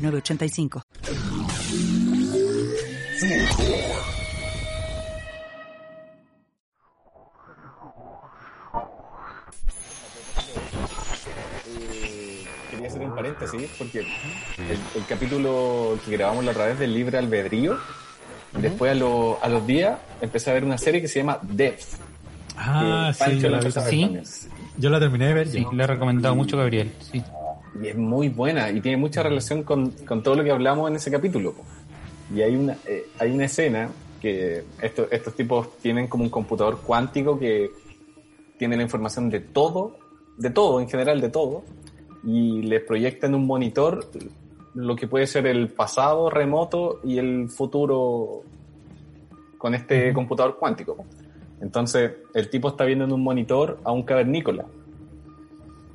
906985. quería hacer un paréntesis porque el, el capítulo que grabamos la otra vez del libre albedrío, después a, lo- a los días empecé a ver una serie que se llama Depth. Ah, Pancho sí, yo la. Yo terminé de ver. Sí, yo. le he recomendado mucho a Gabriel. Sí. Y es muy buena y tiene mucha relación con, con todo lo que hablamos en ese capítulo. Y hay una, eh, hay una escena que estos, estos tipos tienen como un computador cuántico que tiene la información de todo, de todo, en general de todo, y les proyecta en un monitor lo que puede ser el pasado remoto y el futuro con este computador cuántico. Entonces, el tipo está viendo en un monitor a un cavernícola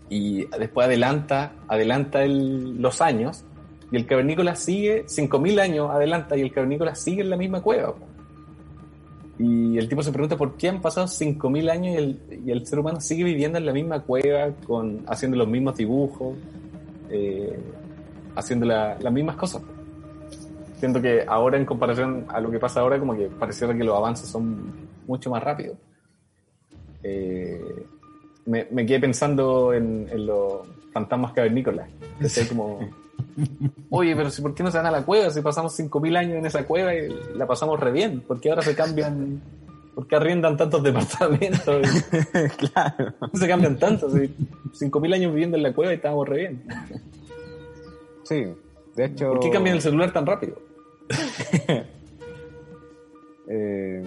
y después adelanta, adelanta el- los años y el cavernícola sigue, 5.000 años adelanta y el cavernícola sigue en la misma cueva. Y el tipo se pregunta por qué han pasado 5.000 años y el, y el ser humano sigue viviendo en la misma cueva, con, haciendo los mismos dibujos, eh, haciendo la- las mismas cosas. Siento que ahora en comparación a lo que pasa ahora, como que pareciera que los avances son mucho más rápidos. Eh, me, me quedé pensando en, en los fantasmas cavernícolas. Decía como, oye, pero si, ¿por qué no se van a la cueva? Si pasamos 5.000 años en esa cueva y la pasamos re bien. ¿Por qué ahora se cambian? ¿Por qué arriendan tantos departamentos? claro. ¿Por qué se cambian tanto? Si 5.000 años viviendo en la cueva y estábamos re bien. Sí, de hecho. ¿Por qué cambian el celular tan rápido? Eh,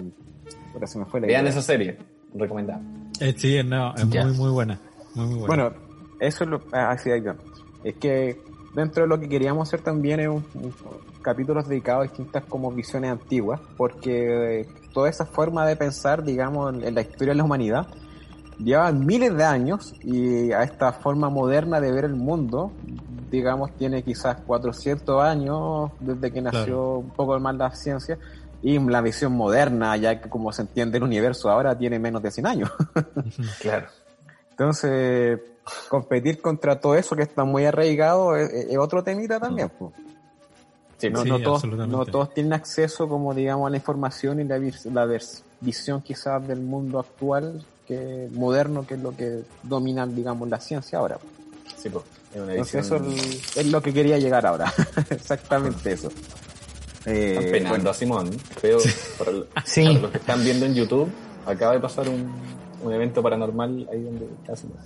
ahora se me fue la Vean idea. esa serie, recomendada. Eh, sí, no, es muy, muy buena. Muy, muy buena. Bueno, eso es lo. Ah, sí, ahí va. Es que dentro de lo que queríamos hacer también es un, un- capítulos dedicados a distintas como visiones antiguas, porque eh, toda esa forma de pensar, digamos, en, en la historia de la humanidad, lleva miles de años y a esta forma moderna de ver el mundo, digamos, tiene quizás 400 años desde que nació Claro. un poco más la ciencia. Y la visión moderna, ya que como se entiende el universo ahora, tiene menos de 100 años. Claro. Entonces, competir contra todo eso que está muy arraigado es, es otro temita también. po. Sí, No, Sí, no, todos, no todos tienen acceso, como digamos, a la información y la, visión quizás del mundo actual, que moderno, que es lo que domina, digamos, la ciencia ahora. sí, po. es una Entonces, eso es, es lo que quería llegar ahora. Exactamente eso. Eh, Están penando a Simón. Pero para, el- Sí. para los que están viendo en YouTube, acaba de pasar un, un evento paranormal ahí donde está Simón.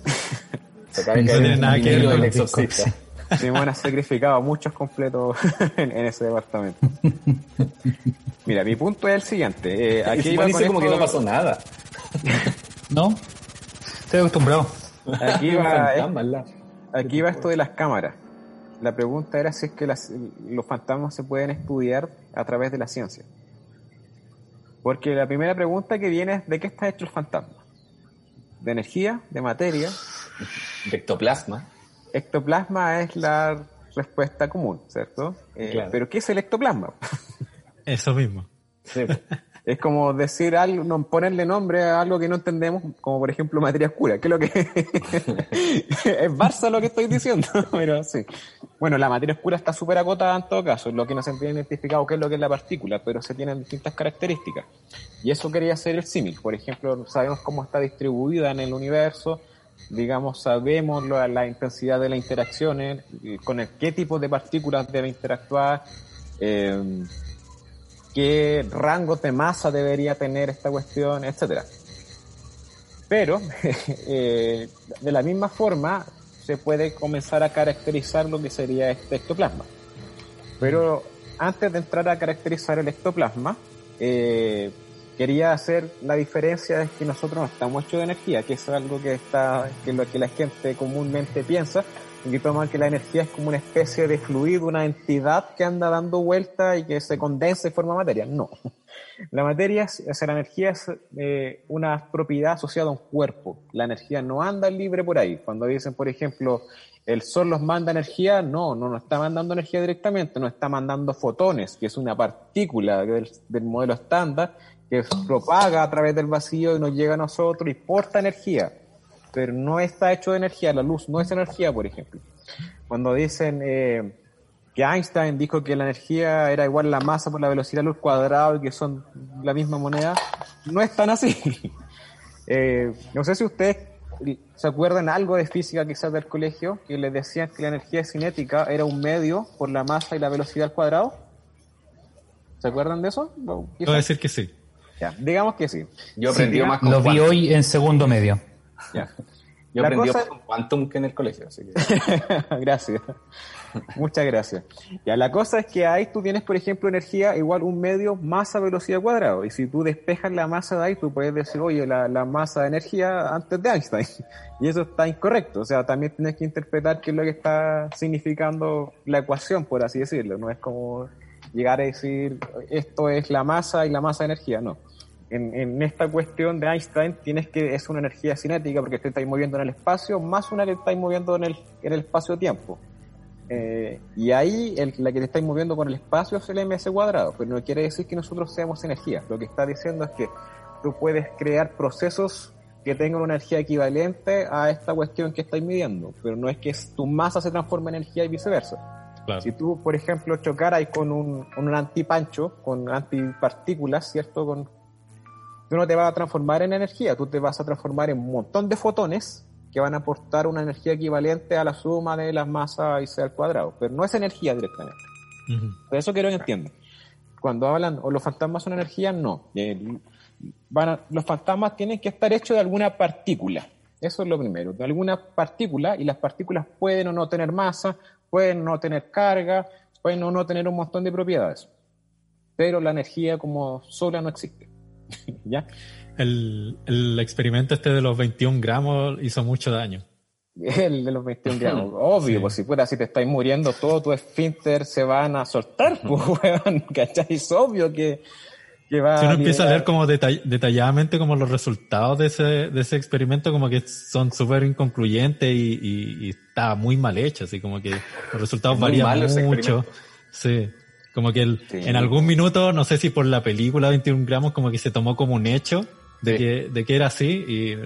Se acaba de No caer tiene un nada que ver con los exorcista. Simón ha sacrificado muchos completos en, en ese departamento. Mira, mi punto es el siguiente. Eh, aquí iba dice con como que esto- no pasó nada. ¿No? Estoy acostumbrado. Aquí va, lado. aquí va esto de las cámaras. La pregunta era si es que las- los fantasmas se pueden estudiar a través de la ciencia. Porque la primera pregunta que viene es ¿de qué está hecho el fantasma? ¿De energía? ¿De materia? De ectoplasma. Ectoplasma es la respuesta común, ¿cierto? Eh, Claro. Pero ¿qué es el ectoplasma? Eso mismo. Sí. Es como decir algo, no, ponerle nombre a algo que no entendemos, como por ejemplo materia oscura, que es lo que es Barça lo que estoy diciendo, pero sí. Bueno, la materia oscura está súper acotada en todo caso, lo que no se tiene identificado qué es lo que es la partícula, pero se tienen distintas características. Y eso quería ser el símil. Por ejemplo, sabemos cómo está distribuida en el universo, digamos, sabemos la, la intensidad de las interacciones, y con el, qué tipo de partículas debe interactuar, eh, qué rangos de masa debería tener esta cuestión, etcétera. Pero, eh, de la misma forma, se puede comenzar a caracterizar lo que sería este ectoplasma. Pero antes de entrar a caracterizar el ectoplasma, eh, quería hacer la diferencia de que nosotros no estamos hechos de energía, que es algo que está, que lo que la gente comúnmente piensa, y toman que la energía es como una especie de fluido, una entidad que anda dando vuelta y que se condensa y forma materia. No. La materia, es, o sea, la energía es eh, una propiedad asociada a un cuerpo. La energía no anda libre por ahí. Cuando dicen, por ejemplo, el sol nos manda energía, no, no nos está mandando energía directamente, nos está mandando fotones, que es una partícula del modelo estándar que propaga a través del vacío y nos llega a nosotros y porta energía pero no está hecho de energía, la luz no es energía, por ejemplo. Cuando dicen eh, que Einstein dijo que la energía era igual a la masa por la velocidad de luz cuadrado y que son la misma moneda, no es tan así. Eh, no sé si ustedes se acuerdan algo de física quizás del colegio, que les decían que la energía cinética era un medio por la masa y la velocidad al cuadrado. ¿Se acuerdan de eso? Voy a decir que sí. Ya, digamos que sí. Yo aprendí Sí, más con Lo vi hoy en segundo medio. Ya. Yo La aprendí cosa- Quantum que en el colegio. Así que... gracias. Muchas gracias. Ya, la cosa es que ahí tú tienes, por ejemplo, energía igual un medio masa velocidad cuadrado. Y si tú despejas la masa de ahí, tú puedes decir, oye, la, la masa de energía antes de Einstein. Y eso está incorrecto. O sea, también tienes que interpretar qué es lo que está significando la ecuación, por así decirlo. No es como llegar a decir, esto es la masa y la masa de energía. No. En, en esta cuestión de Einstein tienes que es una energía cinética porque te estáis moviendo en el espacio más una que estáis moviendo en el, en el espacio-tiempo. Eh, y ahí el- la que te estáis moviendo con el espacio es el ms cuadrado, pero no quiere decir que nosotros seamos energía. Lo que está diciendo es que tú puedes crear procesos que tengan una energía equivalente a esta cuestión que estáis midiendo, pero no es que tu masa se transforme en energía y viceversa. Claro. Si tú, por ejemplo, chocaras con un, un antipancho, con antipartículas, ¿cierto? Con, tú no te vas a transformar en energía, tú te vas a transformar en un montón de fotones que van a aportar una energía equivalente a la suma de las masas y sea al cuadrado, pero no es energía directamente. Por eso quiero que entiendan. Cuando hablan, o los fantasmas son energía, no. Eh, van a- los fantasmas tienen que estar hechos de alguna partícula. Eso es lo primero, de alguna partícula, y las partículas pueden o no tener masa, pueden o no tener carga, pueden o no tener un montón de propiedades. Pero la energía como sola no existe. ¿Ya? El, el experimento este de los 21 gramos hizo mucho daño. El de los 21 gramos. Obvio, Sí. pues si fuera, si te estáis muriendo, todo tu esfínter se van a soltar, pues, weón, ¿cachai? Es obvio que, que va Si uno empieza a leer como detall- detalladamente como los resultados de ese, de ese experimento, como que son súper inconcluyentes y, y- y está muy mal hecho, así como que los resultados varían mucho. Sí. Como que el- Sí. en algún minuto, no sé si por la película 21 gramos, como que se tomó como un hecho de, Sí. que, de que era así y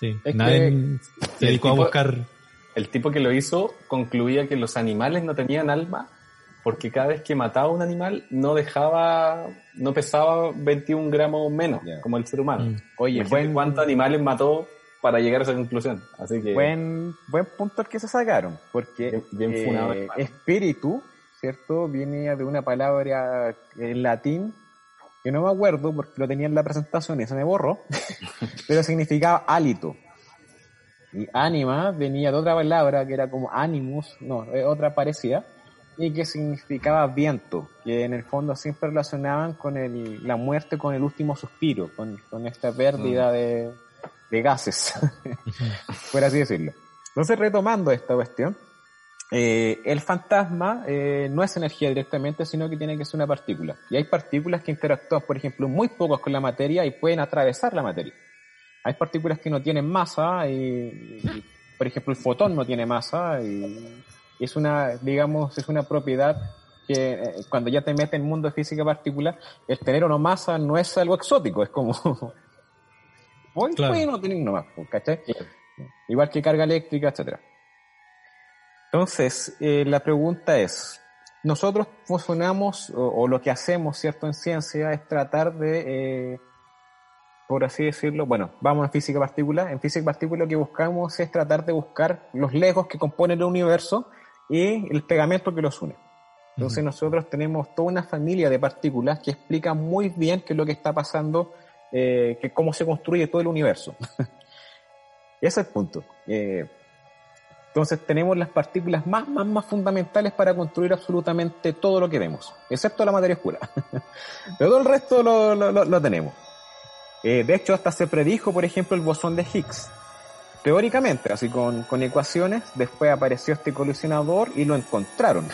sí, Es nadie se dedicó a tipo- buscar El tipo que lo hizo concluía que los animales no tenían alma porque cada vez que mataba a un animal no dejaba, no pesaba 21 gramos menos, Ya. como el ser humano. Mm. Oye, buen, cuántos animales mató para llegar a esa conclusión. Así que buen, buen punto el que se sacaron, porque Bien- bien eh, funado, espíritu, ¿cierto? Viene de una palabra en latín que no me acuerdo porque lo tenía en la presentación y se me borró, pero significaba hálito. Y ánima venía de otra palabra que era como animus, no, eh, otra parecida, y que significaba viento, que en el fondo siempre relacionaban con el, la muerte con el último suspiro, con, con esta pérdida de, de gases, por así decirlo. Entonces, retomando esta cuestión, eh, el fantasma eh, no es energía directamente, sino que tiene que ser una partícula. Y hay partículas que interactúan, por ejemplo, muy pocos con la materia y pueden atravesar la materia. Hay partículas que no tienen masa y, y, por ejemplo, el fotón no tiene masa y, y es una, digamos, es una propiedad que eh, cuando ya te metes en el mundo de física particular, el tener o no masa no es algo exótico, es como... Hoy Claro. no tener nomás, ¿cachai? Igual que carga eléctrica, etcétera. Entonces, eh, la pregunta es, nosotros funcionamos, o, o lo que hacemos, ¿cierto?, en ciencia es tratar de, eh, por así decirlo, bueno, vamos a física partícula, en física partícula lo que buscamos es tratar de buscar los legos que componen el universo y el pegamento que los une. Entonces nosotros tenemos toda una familia de partículas que explica muy bien qué es lo que está pasando, eh, que cómo se construye todo el universo. Ese es el punto. Eh, entonces tenemos las partículas más, más, más fundamentales para construir absolutamente todo lo que vemos, excepto la materia oscura. Pero todo el resto lo, lo- tenemos. Eh, de hecho, hasta se predijo, por ejemplo, el bosón de Higgs. teóricamente, así con, con ecuaciones, después apareció este colisionador y lo encontraron.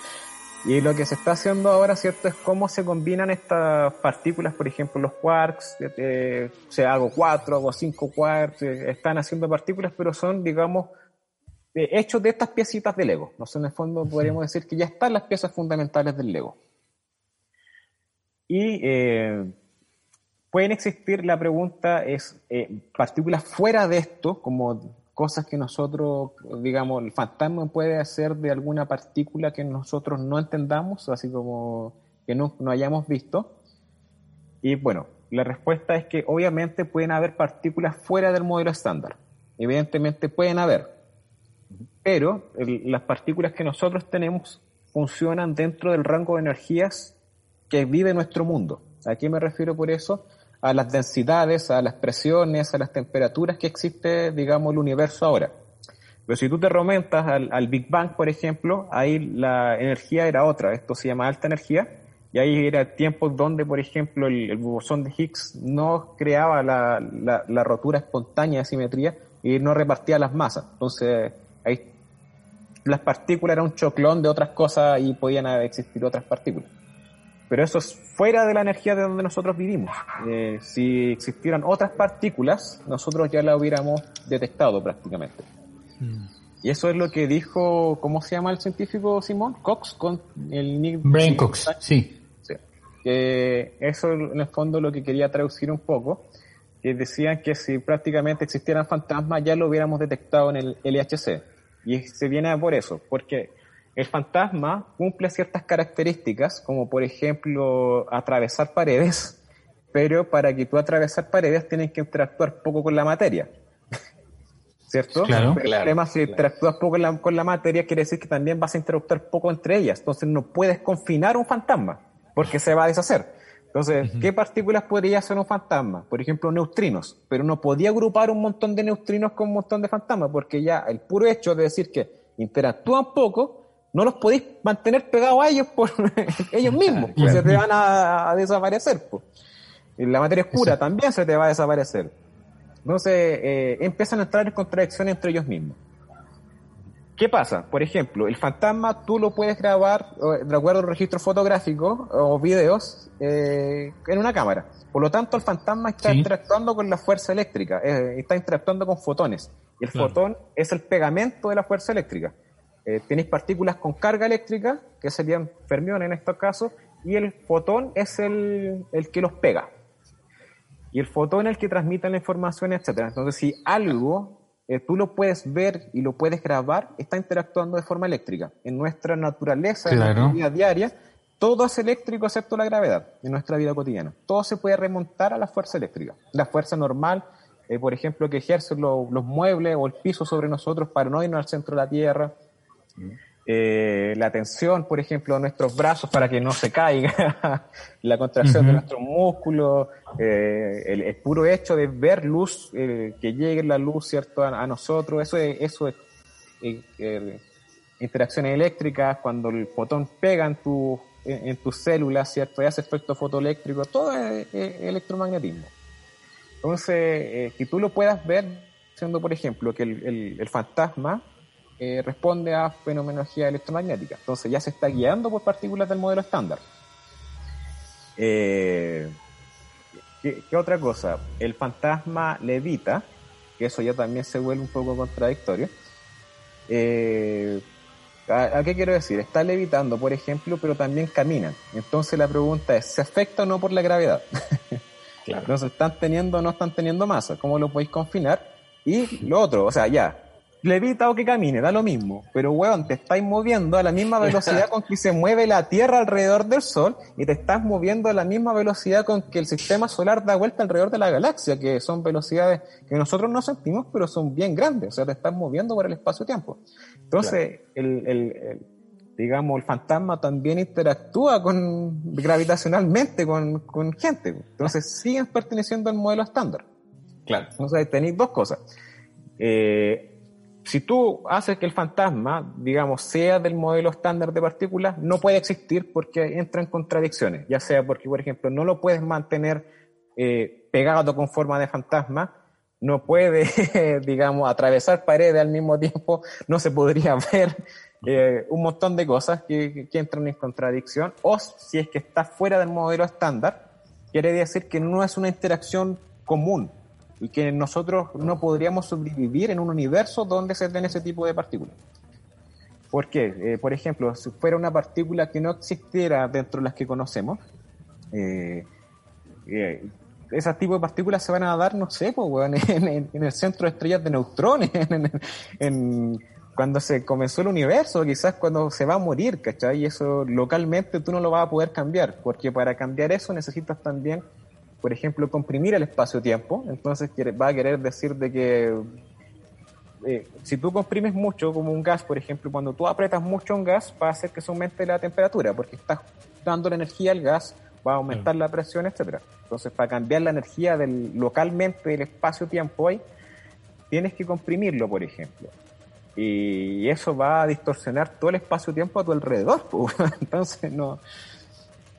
y lo que se está haciendo ahora, ¿cierto?, es cómo se combinan estas partículas, por ejemplo, los quarks, eh, o sea, hago cuatro, hago cinco quarks, eh, están haciendo partículas, pero son, digamos, eh, hechos de estas piecitas de Lego. Sé, en el fondo podríamos decir que ya están las piezas fundamentales del Lego. Y eh, pueden existir, la pregunta es, eh, partículas fuera de esto, como cosas que nosotros, digamos, el fantasma puede hacer de alguna partícula que nosotros no entendamos, así como que no, no hayamos visto. Y bueno, la respuesta es que obviamente pueden haber partículas fuera del modelo estándar. Evidentemente pueden haber, pero el- las partículas que nosotros tenemos funcionan dentro del rango de energías que vive nuestro mundo. ¿A qué me refiero por eso? A las densidades, a las presiones, a las temperaturas que existe, digamos, el universo ahora. Pero si tú te remontas al, al Big Bang, por ejemplo, ahí la energía era otra, esto se llama alta energía, y ahí era tiempos donde, por ejemplo, el, el bosón de Higgs no creaba la, la- la rotura espontánea de simetría y no repartía las masas. Entonces, ahí las partículas eran un choclón de otras cosas y podían existir otras partículas. Pero eso es fuera de la energía de donde nosotros vivimos. Eh, si existieran otras partículas, nosotros ya la hubiéramos detectado prácticamente. Y eso es lo que dijo, ¿cómo se llama el científico Simón? Cox con el Nick Brain Cox, sí. Eso en el fondo lo que quería traducir un poco, que decían que si prácticamente existieran fantasmas ya lo hubiéramos detectado en el LHC. Y se viene por eso, porque el fantasma cumple ciertas características, como por ejemplo atravesar paredes, pero para que tú atravesar paredes tienes que interactuar poco con la materia. ¿Cierto? Claro. Pero Claro, además, si claro. interactúas poco con la, con la materia, quiere decir que también vas a interactuar poco entre ellas. Entonces no puedes confinar un fantasma, porque se va a deshacer. Entonces, ¿qué partículas podría ser un fantasma? Por ejemplo, neutrinos. Pero no podía agrupar un montón de neutrinos con un montón de fantasmas, porque ya el puro hecho de decir que interactúan poco, no los podéis mantener pegados a ellos por ellos mismos, pues se te van a, a desaparecer. pues. Y la materia oscura también se te va a desaparecer. Entonces, eh, empiezan a entrar en contradicción entre ellos mismos. ¿Qué pasa? Por ejemplo, el fantasma tú lo puedes grabar de acuerdo al registro fotográfico o videos eh, en una cámara. Por lo tanto, el fantasma está Sí. interactuando con la fuerza eléctrica, eh, está interactuando con fotones. Y el Claro. fotón es el pegamento de la fuerza eléctrica. Eh, tenéis partículas con carga eléctrica, que serían fermiones en estos casos, y el fotón es el, el que los pega. Y el fotón es el que transmite la información, etcétera. Entonces, si algo eh, tú lo puedes ver y lo puedes grabar, está interactuando de forma eléctrica. En nuestra naturaleza, en nuestra vida diaria, todo es eléctrico excepto la gravedad en nuestra vida cotidiana. Todo se puede remontar a la fuerza eléctrica. La fuerza normal, eh, por ejemplo, que ejercen lo- los muebles o el piso sobre nosotros para no irnos al centro de la Tierra. Eh, la tensión, por ejemplo, de nuestros brazos para que no se caiga, la contracción de nuestros músculos, eh, el, el puro hecho de ver luz, eh, que llegue la luz, ¿cierto?, a, a nosotros, eso es, eso es eh, interacciones eléctricas, cuando el fotón pega en, tu, en, en tus células, ¿cierto?, y hace efecto fotoeléctrico, todo es, es electromagnetismo. Entonces, que tú lo puedas ver, siendo, por ejemplo, que el, el- el fantasma eh, responde a fenomenología electromagnética. Entonces ya se está guiando por partículas del modelo estándar. Eh, ¿qué, qué otra cosa? El fantasma levita, que eso ya también se vuelve un poco contradictorio. Eh, ¿a, a qué quiero decir? Está levitando, por ejemplo, pero también caminan. Entonces la pregunta es, ¿se afecta o no por la gravedad? Claro. Entonces, ¿están teniendo o no están teniendo masa? ¿Cómo lo podéis confinar? Y lo otro, o sea, ya, levita o que camine, da lo mismo. Pero, weón, te estáis moviendo a la misma velocidad con que se mueve la Tierra alrededor del Sol y te estás moviendo a la misma velocidad con que el sistema solar da vuelta alrededor de la galaxia, que son velocidades que nosotros no sentimos, pero son bien grandes. O sea, te estás moviendo por el espacio-tiempo. Entonces, el, el- el- digamos, el fantasma también interactúa con gravitacionalmente con, con gente. Entonces, siguen perteneciendo al modelo estándar. Claro. Entonces tenéis dos cosas. Eh, si tú haces que el fantasma, digamos, sea del modelo estándar de partículas, no puede existir porque entra en contradicciones. Ya sea porque, por ejemplo, no lo puedes mantener eh, pegado con forma de fantasma, no puede, digamos, atravesar paredes al mismo tiempo, no se podría ver eh, un montón de cosas que, que, entran en contradicción, o si es que está fuera del modelo estándar, quiere decir que no es una interacción común y que nosotros no podríamos sobrevivir en un universo donde se den ese tipo de partículas. ¿Por qué? Eh, por ejemplo, si fuera una partícula que no existiera dentro de las que conocemos, eh, eh, esos tipos de partículas se van a dar, no sé, pues, en, el centro de estrellas de neutrones, en, cuando se comenzó el universo, quizás cuando se va a morir, ¿cachai? Y eso localmente tú no lo vas a poder cambiar, porque para cambiar eso necesitas también, por ejemplo, comprimir el espacio-tiempo, entonces va a querer decir de que eh, si tú comprimes mucho, como un gas, por ejemplo, cuando tú apretas mucho un gas, va a hacer que se aumente la temperatura, porque estás dando la energía al gas, va a aumentar la presión, etcétera. Entonces, para cambiar la energía del, localmente del espacio-tiempo ahí, tienes que comprimirlo, por ejemplo. Y eso va a distorsionar todo el espacio-tiempo a tu alrededor. Entonces, no,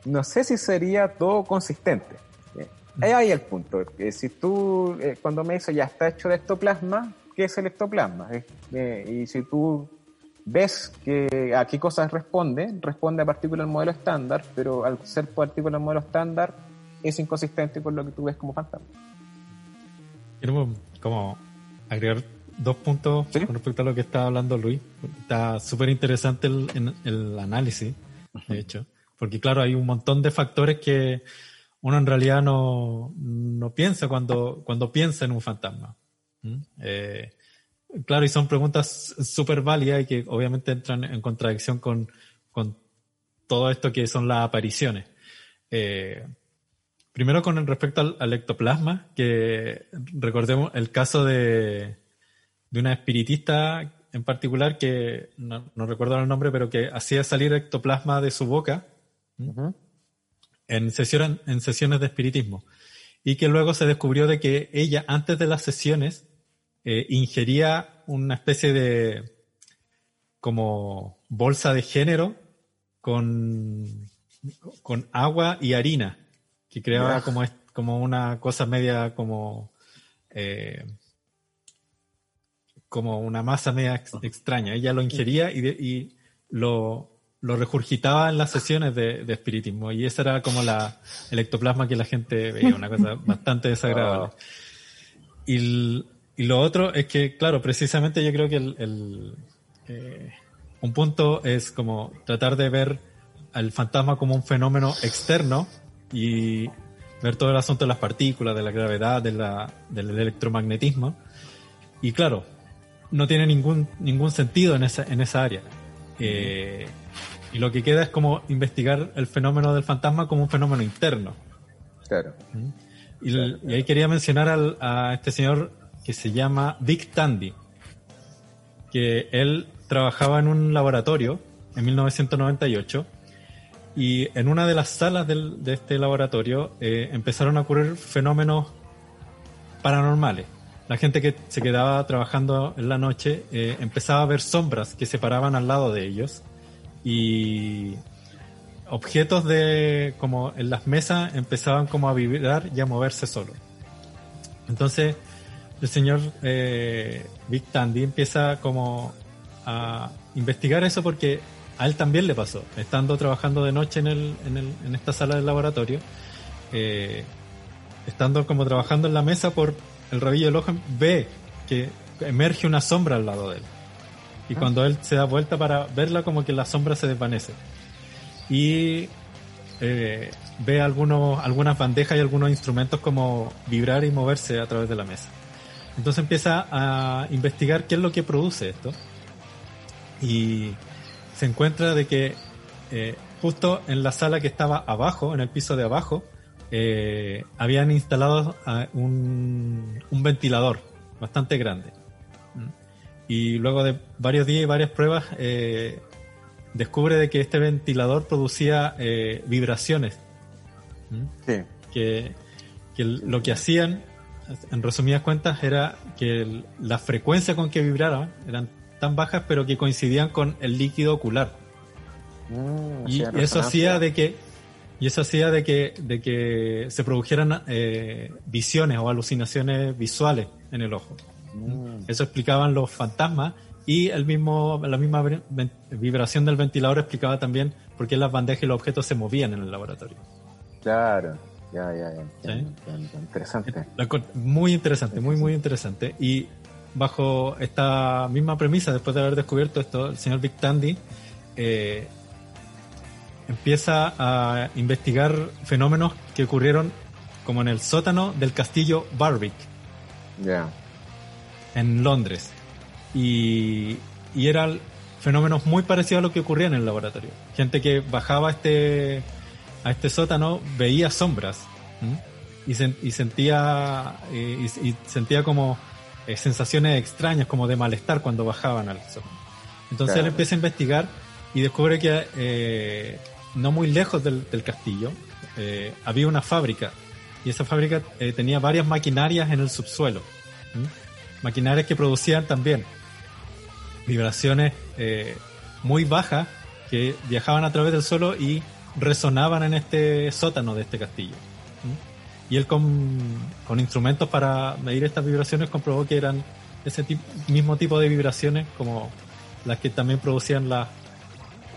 no sé si sería todo consistente. Ahí hay el punto. Que si tú, eh, cuando me dices ya está hecho de ectoplasma, qué es el ectoplasma. Eh, y si tú ves que a qué cosas responde, responde a partículas del modelo estándar, pero al ser partícula del modelo estándar es inconsistente con lo que tú ves como fantasma. Quiero como agregar dos puntos con respecto a lo que estaba hablando Luis. Está súper interesante el, el, análisis, de hecho, porque claro, hay un montón de factores que uno en realidad no, no piensa cuando, cuando piensa en un fantasma. Eh, claro, y son preguntas súper válidas y que obviamente entran en contradicción con, con, todo esto que son las apariciones. Eh, primero con respecto al, ectoplasma, que recordemos el caso de, de una espiritista en particular que no, recuerdo el nombre, pero que hacía salir ectoplasma de su boca en, sesiones, en sesiones de espiritismo. Y que luego se descubrió de que ella, antes de las sesiones, eh, ingería una especie de como bolsa de género con, con agua y harina, que creaba como, como una cosa media como, eh, como una masa media extraña. Ella lo ingería y, y lo, lo regurgitaba en las sesiones de, espiritismo y ese era como la, el ectoplasma que la gente veía, una cosa bastante desagradable. Oh. Y y lo otro es que, claro, precisamente yo creo que el, eh, un punto es como tratar de ver al fantasma como un fenómeno externo y ver todo el asunto de las partículas, de la gravedad, de la, del electromagnetismo. Y claro, no tiene ningún, ningún sentido en esa, en esa área. Eh, y lo que queda es como investigar el fenómeno del fantasma como un fenómeno interno. Claro. ¿Mm? Y, ahí quería mencionar al, a este señor que se llama Dick Tandy, que él trabajaba en un laboratorio en 1998 y en una de las salas de este laboratorio eh, empezaron a ocurrir fenómenos paranormales. La gente que se quedaba trabajando en la noche eh, empezaba a ver sombras que se paraban al lado de ellos y objetos de como en las mesas empezaban como a vibrar y a moverse solo. Entonces el señor eh, Big Tandy empieza como a investigar eso porque a él también le pasó, estando trabajando de noche en, el, en, el, en esta sala del laboratorio, eh, estando como trabajando en la mesa por el rabillo del ojo, ve que emerge una sombra al lado de él. Y cuando él se da vuelta para verla, como que la sombra se desvanece. Y eh, ve algunos, algunas bandejas y algunos instrumentos como vibrar y moverse a través de la mesa. Entonces empieza a investigar qué es lo que produce esto. Y se encuentra de que eh, justo en la sala que estaba abajo, en el piso de abajo, eh, habían instalado ah, un, ventilador bastante grande. Y luego de varios días y varias pruebas, eh, descubre de que este ventilador producía vibraciones. ¿Mm? Que, que lo que hacían en resumidas cuentas, era que la frecuencia con que vibraban eran tan bajas, pero que coincidían con el líquido ocular. Mm, y eso hacía de que y eso hacía de que de que se produjeran eh, visiones o alucinaciones visuales en el ojo. Mm. Eso explicaban los fantasmas y el mismo, la misma vibración del ventilador explicaba también por qué las bandejas y los objetos se movían en el laboratorio. Claro, ya, ya, ya. Sí. Interesante. Muy interesante, muy, muy interesante. Y bajo esta misma premisa, después de haber descubierto esto, el señor Big Tandy eh, empieza a investigar fenómenos que ocurrieron como en el sótano del castillo Barwick Ya. En Londres. Y, y eran fenómenos muy parecidos a lo que ocurría en el laboratorio. Gente que bajaba a este, a este sótano veía sombras ¿m? y, sen- y sentía eh, y, y sentía como eh, sensaciones extrañas, como de malestar cuando bajaban al sótano. Entonces Claro. él empieza a investigar y descubre que eh, no muy lejos del, del castillo eh, había una fábrica y esa fábrica eh, tenía varias maquinarias en el subsuelo. ¿m? Maquinarias que producían también vibraciones eh, muy bajas que viajaban a través del suelo y resonaban en este sótano de este castillo. ¿Mm? Y él con, con instrumentos para medir estas vibraciones comprobó que eran ese tip- mismo tipo de vibraciones como las que también producían la-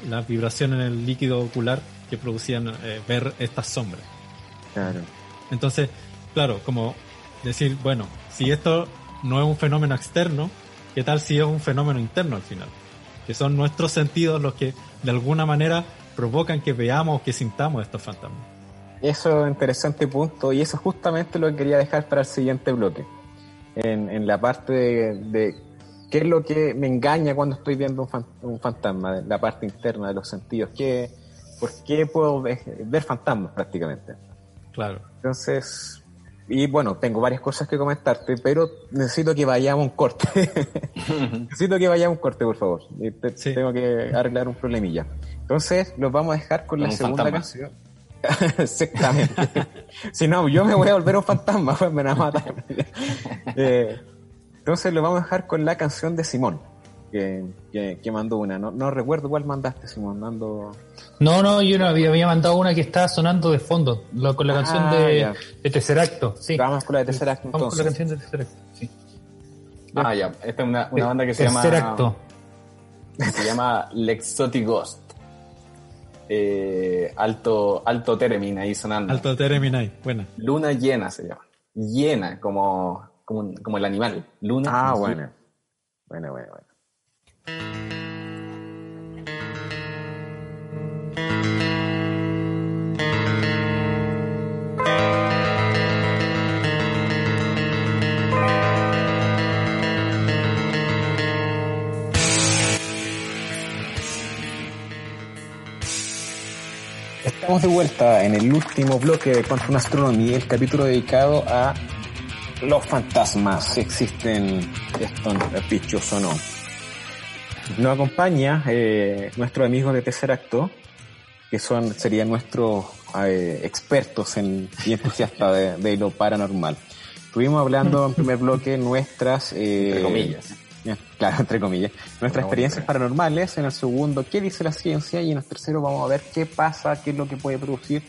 las vibraciones en el líquido ocular que producían eh, ver estas sombras. Claro. Entonces, claro, como decir, bueno, si esto no es un fenómeno externo, ¿qué tal si es un fenómeno interno al final? Que son nuestros sentidos los que de alguna manera provocan que veamos o que sintamos estos fantasmas. Eso es un interesante punto y eso es justamente lo que quería dejar para el siguiente bloque. En, en la parte de, de qué es lo que me engaña cuando estoy viendo un, fan- un fantasma, la parte interna de los sentidos. ¿Qué, ¿Por qué puedo ve- ver fantasmas prácticamente? Claro. Entonces, y bueno, tengo varias cosas que comentarte, pero necesito que vayamos a un corte. necesito que vayamos a un corte, por favor. Y te- Sí. Tengo que arreglar un problemilla. Entonces, los vamos a dejar con la segunda fantasma. canción. Exactamente. si no, yo me voy a volver un fantasma, pues me van a matar. Eh, entonces, lo vamos a dejar con la canción de Simón, que, que, que mandó una. No, no recuerdo cuál mandaste, Simón. Mando. No, no, yo no había, había mandado una que estaba sonando de fondo, lo- con la Ah, canción de, ya. de Tercer Acto. Sí. Vamos con la de tercer acto, Vamos con la canción de Tercer Acto. Sí. Ah, ya. Esta es una, una banda que se llama. Acto. Se llama Lexotic Ghost. Eh, alto, alto Teremin ahí sonando. Alto Terminai, buena. Luna llena se llama. Llena, como, como, como el animal. Luna. Ah, bueno. Bueno, bueno, bueno. Estamos de vuelta en el último bloque de Quantum Astronomy, el capítulo dedicado a los fantasmas, si existen estos bichos o no. Nos acompaña eh, nuestro amigo de tercer acto, que son serían nuestros eh, expertos en, y entusiastas de, de lo paranormal. Estuvimos hablando en primer bloque nuestras... eh, Entre comillas. eh, Claro, entre comillas. Nuestras experiencias paranormales. En el segundo, ¿qué dice la ciencia? Y en el tercero vamos a ver qué pasa, qué es lo que puede producir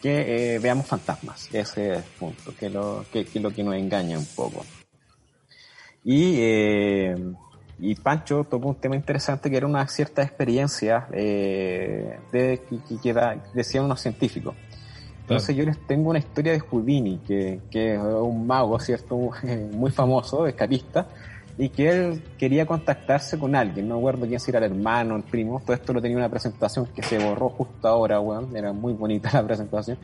que eh, veamos fantasmas. Ese es el punto, que, lo, que, que es lo que nos engaña un poco. Y, eh, y Pancho tocó un tema interesante que era una cierta experiencia eh, de, que, que- da- decían unos científicos. Entonces yo les tengo una historia de Houdini, que, que es un mago, ¿cierto? Muy famoso, escapista, y que él quería contactarse con alguien, no recuerdo quién si era el hermano, el primo, todo esto lo tenía una presentación que se borró justo ahora, weón, era muy bonita la presentación.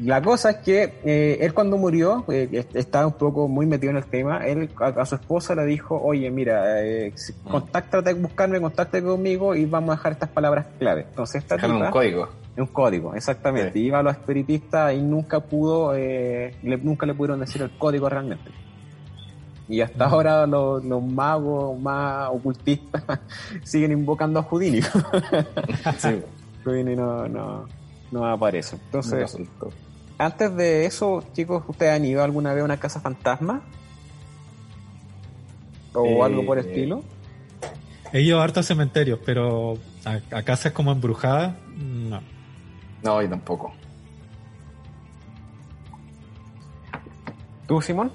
La cosa es que eh, él cuando murió, eh, est- estaba un poco muy metido en el tema, él a, a su esposa le dijo, oye, mira, eh, Mm. contáctate, buscarme, contáctate conmigo y vamos a dejar estas palabras clave. Entonces esta un código. un código, exactamente. Sí. Iba a los espiritistas y nunca pudo, eh, le- nunca le pudieron decir el código realmente. Y hasta ahora los, los magos más ocultistas siguen invocando a Houdini. Sí, Houdini no, no, no aparece. Entonces, antes de eso, chicos, ¿ustedes han ido alguna vez a una casa fantasma? ¿O Eh, algo por el estilo? He ido a hartos cementerios, pero a, a casas como embrujadas, no. No, yo tampoco. ¿Tú, Simón?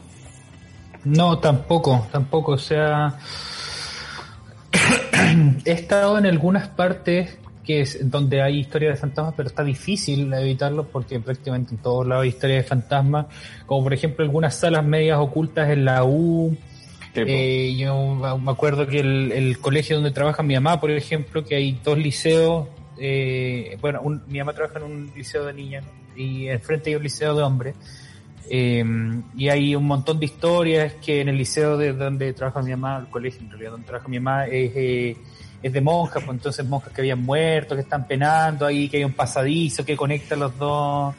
No, tampoco, tampoco. O sea, he estado en algunas partes que es donde hay historias de fantasmas, pero está difícil evitarlo porque prácticamente en todos lados hay historias de fantasmas, como por ejemplo algunas salas medias ocultas en la U. Eh, yo me acuerdo que el, el, colegio donde trabaja mi mamá, por ejemplo, que hay dos liceos, eh, bueno, un, mi mamá trabaja en un liceo de niñas y enfrente hay un liceo de hombres. Eh, y hay un montón de historias que en el liceo de donde trabaja mi mamá, el colegio en realidad donde trabaja mi mamá, es, eh, es de monjas, pues entonces monjas que habían muerto, que están penando ahí, que hay un pasadizo que conecta los dos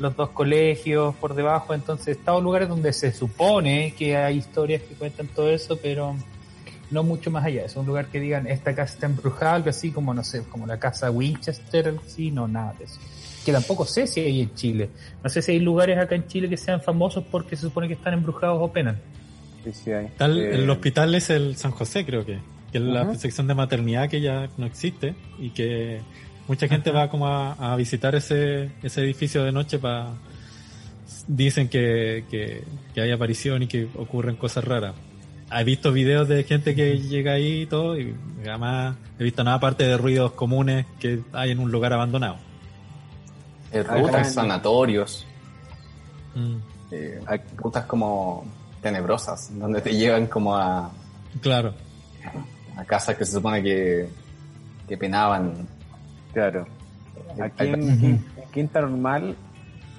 los dos colegios por debajo, entonces estado lugares donde se supone que hay historias que cuentan todo eso, pero no mucho más allá. Es un lugar que digan, esta casa está embrujada, algo así como, no sé, como la casa Winchester, algo así, no, nada de eso. Que tampoco sé si hay en Chile. No sé si hay lugares acá en Chile que sean famosos porque se supone que están embrujados o penan. Sí, sí hay. Tal, Eh, El hospital es el San José, creo que. Que es la sección de maternidad que ya no existe y que mucha gente va como a, a visitar ese, ese edificio de noche para... Dicen que, que, que hay aparición y que ocurren cosas raras. He visto videos de gente que llega ahí y todo y jamás he visto nada aparte de ruidos comunes que hay en un lugar abandonado. Eh, rutas, sanatorios, Mm, eh, hay rutas como tenebrosas, donde te llevan como a, claro. a casas que se supone que, que penaban. Claro. Aquí Hay- en, en Quinta Normal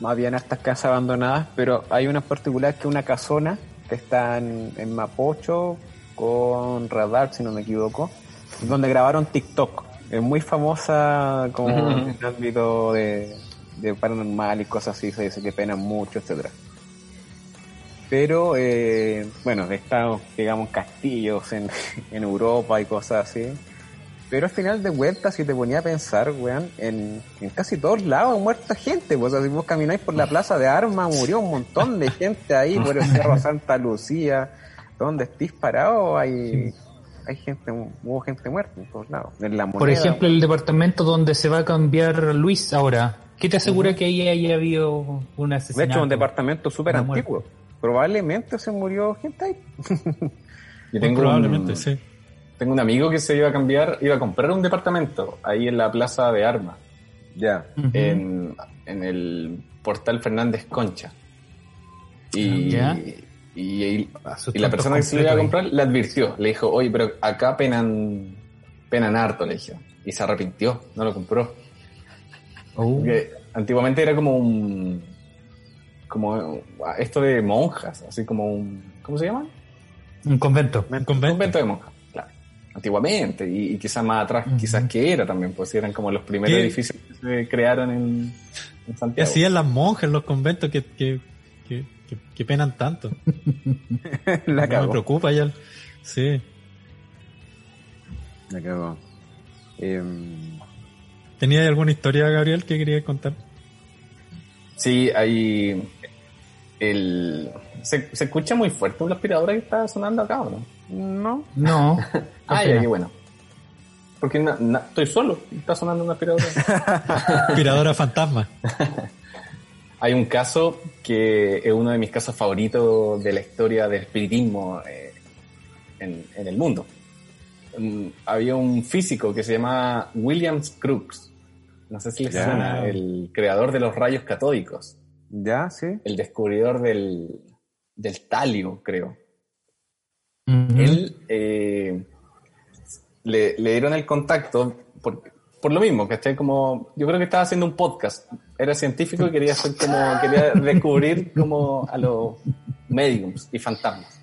habían estas casas abandonadas, pero hay una en particular que es una casona que está en, en Mapocho con Radar, si no me equivoco, donde grabaron TikTok. Es muy famosa como en el ámbito de, de paranormal y cosas así, se dice que penan mucho, etcétera. Pero, eh, bueno, está, digamos, castillos en, en Europa y cosas así. Pero al final de vuelta, si te ponía a pensar, weón, en, en casi todos lados ha muerto gente. Pues, o sea, si vos camináis por la plaza de armas, murió un montón de gente ahí, por el Cerro Santa Lucía, donde estés parado, hay, hay gente, hubo gente muerta en todos lados. En la Por ejemplo, el departamento donde se va a cambiar Luis ahora. ¿Qué te asegura que ahí haya habido una de asesinato? hecho, es un departamento súper antiguo. Probablemente se murió gente ahí. Yo tengo Probablemente, un, sí. tengo un amigo que se iba a cambiar, iba a comprar un departamento ahí en la plaza de armas, Ya. En, en el portal Fernández Concha. Y, Ya. y, y la persona que se lo iba a comprar le advirtió, le dijo, oye, pero acá penan, penan harto, le dijo. Y se arrepintió, no lo compró. Oh. Porque antiguamente era como un. como esto de monjas, así como un. ¿Cómo se llama? Un convento. Un Un convento. convento de monjas, claro. Antiguamente, y, y quizás más atrás, quizás que era también, pues eran como los primeros ¿Qué? edificios que se crearon en, en ¿Qué Santiago. hacían las monjas en los conventos que, que, que, que- que penan tanto? la No me cagó. preocupa ya. Sí. La cagó. Em, ¿Tenía alguna historia, Gabriel, que querías contar? Sí, hay. El, se, se escucha muy fuerte una aspiradora que está sonando acá, ¿o no? no. No. Ah, pena. ya, qué bueno. Porque na- na- estoy solo y está sonando una aspiradora. Aspiradora fantasma. Hay un caso que es uno de mis casos favoritos de la historia del espiritismo eh, en, en el mundo. Mm, había un físico que se llama Williams Crookes. No sé si les Ya. suena, el creador de los rayos catódicos, Ya, sí. el descubridor del, del talio, creo. Él eh, le, le dieron el contacto por, por lo mismo, ¿cachai? Como, yo creo que estaba haciendo un podcast. Era científico y quería hacer como, quería descubrir como a los mediums y fantasmas.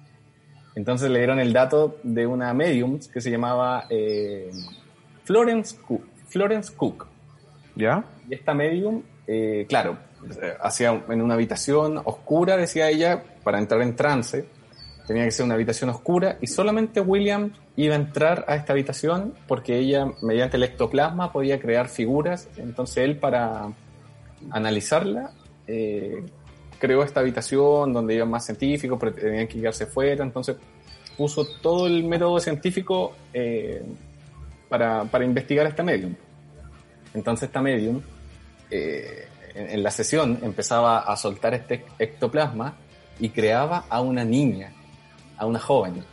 Entonces le dieron el dato de una medium que se llamaba eh, Florence Cook. Florence Cook. ¿Ya? Y esta medium, eh, claro, eh, hacía en una habitación oscura, decía ella, para entrar en trance. Tenía que ser una habitación oscura y solamente William iba a entrar a esta habitación porque ella, mediante el ectoplasma, podía crear figuras. Entonces él, para analizarla, eh, creó esta habitación donde iban más científicos, pero tenían que quedarse fuera. Entonces puso todo el método científico eh, para, para investigar esta medium. Entonces esta medium eh, en, la sesión empezaba a soltar este ectoplasma y creaba a una niña a una joven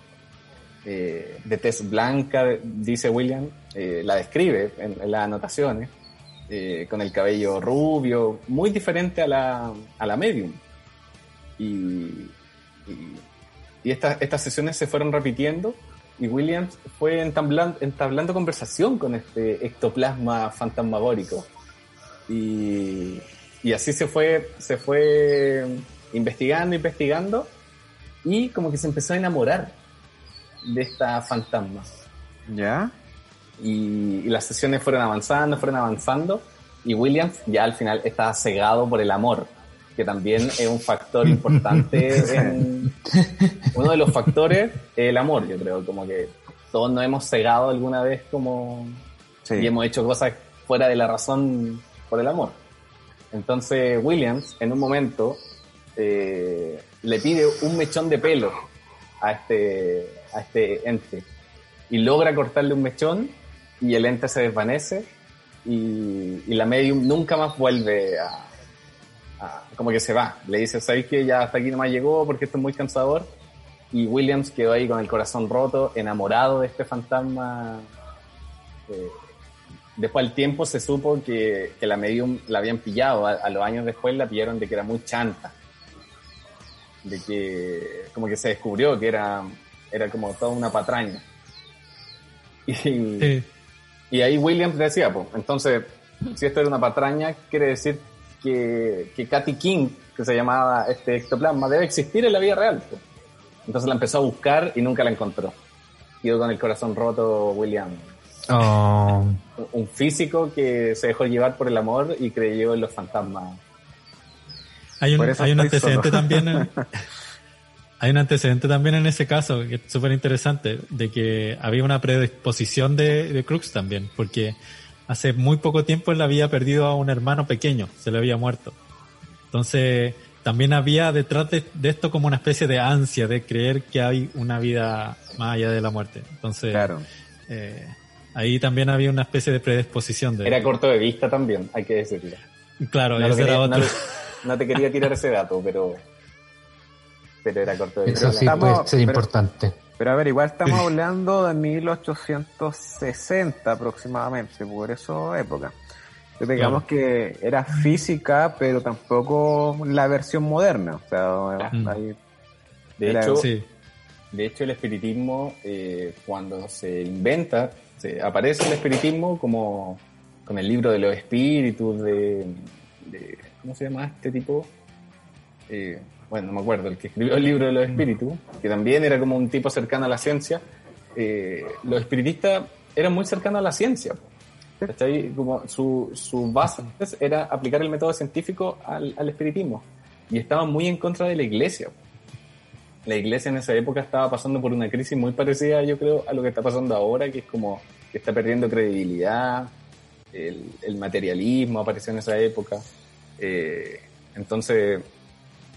eh, de tez blanca, dice William, eh, la describe en, las anotaciones, con el cabello rubio, muy diferente a la, a la medium. Y, y, estas sesiones se fueron repitiendo y Williams fue entablando, entablando conversación con este ectoplasma fantasmagórico. Y, y así se fue, se fue investigando, investigando, y como que se empezó a enamorar de esta fantasma. ¿Ya? Y, y las sesiones fueron avanzando, fueron avanzando, y Williams ya al final estaba cegado por el amor, que también es un factor importante en, uno de los factores es el amor, yo creo, como que todos nos hemos cegado alguna vez como Sí. y hemos hecho cosas fuera de la razón por el amor. Entonces Williams en un momento eh, le pide un mechón de pelo a este, a este ente y logra cortarle un mechón y el ente se desvanece y, y la medium nunca más vuelve a, a- como que se va. Le dice, ¿sabéis que ya hasta aquí nomás llegó porque esto es muy cansador? Y Williams quedó ahí con el corazón roto, enamorado de este fantasma. Eh, después al tiempo se supo que, que la medium la habían pillado. A, a los años después la pillaron de que era muy chanta. De que como que se descubrió que era, era como toda una patraña. Y, Sí. y ahí Williams decía, pues, entonces, si esto era una patraña, quiere decir que, que Katy King, que se llamaba este ectoplasma, debe existir en la vida real. pues. Entonces la empezó a buscar y nunca la encontró. Quedó con el corazón roto William. Oh, Un- físico que se dejó llevar por el amor y creyó en los fantasmas. Hay un, hay un antecedente solo. también. En, hay un antecedente también en ese caso que es súper interesante de que había una predisposición de, de Crux también, porque hace muy poco tiempo él había perdido a un hermano pequeño, se le había muerto. Entonces también había detrás de, de esto como una especie de ansia de creer que hay una vida más allá de la muerte. Entonces Claro. eh, ahí también había una especie de predisposición de Era corto de vista también, hay que decirlo. Claro, No, ese era quería- otro. no te quería tirar ese dato, pero, pero era corto de eso vista. sí estamos- puede ser pero- importante. Pero a ver, igual estamos hablando de 1860 aproximadamente, por eso época. Entonces, digamos que era física, pero tampoco la versión moderna. O sea, Mm. ahí- De Era- hecho, Sí. De hecho, el espiritismo, eh, cuando se inventa, se, aparece el espiritismo como con el libro de los espíritus, de, de- ¿cómo se llama este tipo? Eh, bueno, no me acuerdo, el que escribió el libro de los espíritus, que también era como un tipo cercano a la ciencia. Eh, los espiritistas eran muy cercanos a la ciencia. ¿cachai? Como su, su base era aplicar el método científico al, al espiritismo. Y estaban muy en contra de la iglesia. la iglesia en esa época estaba pasando por una crisis muy parecida, yo creo, a lo que está pasando ahora, que es como que está perdiendo credibilidad, el, el materialismo apareció en esa época. Eh, entonces,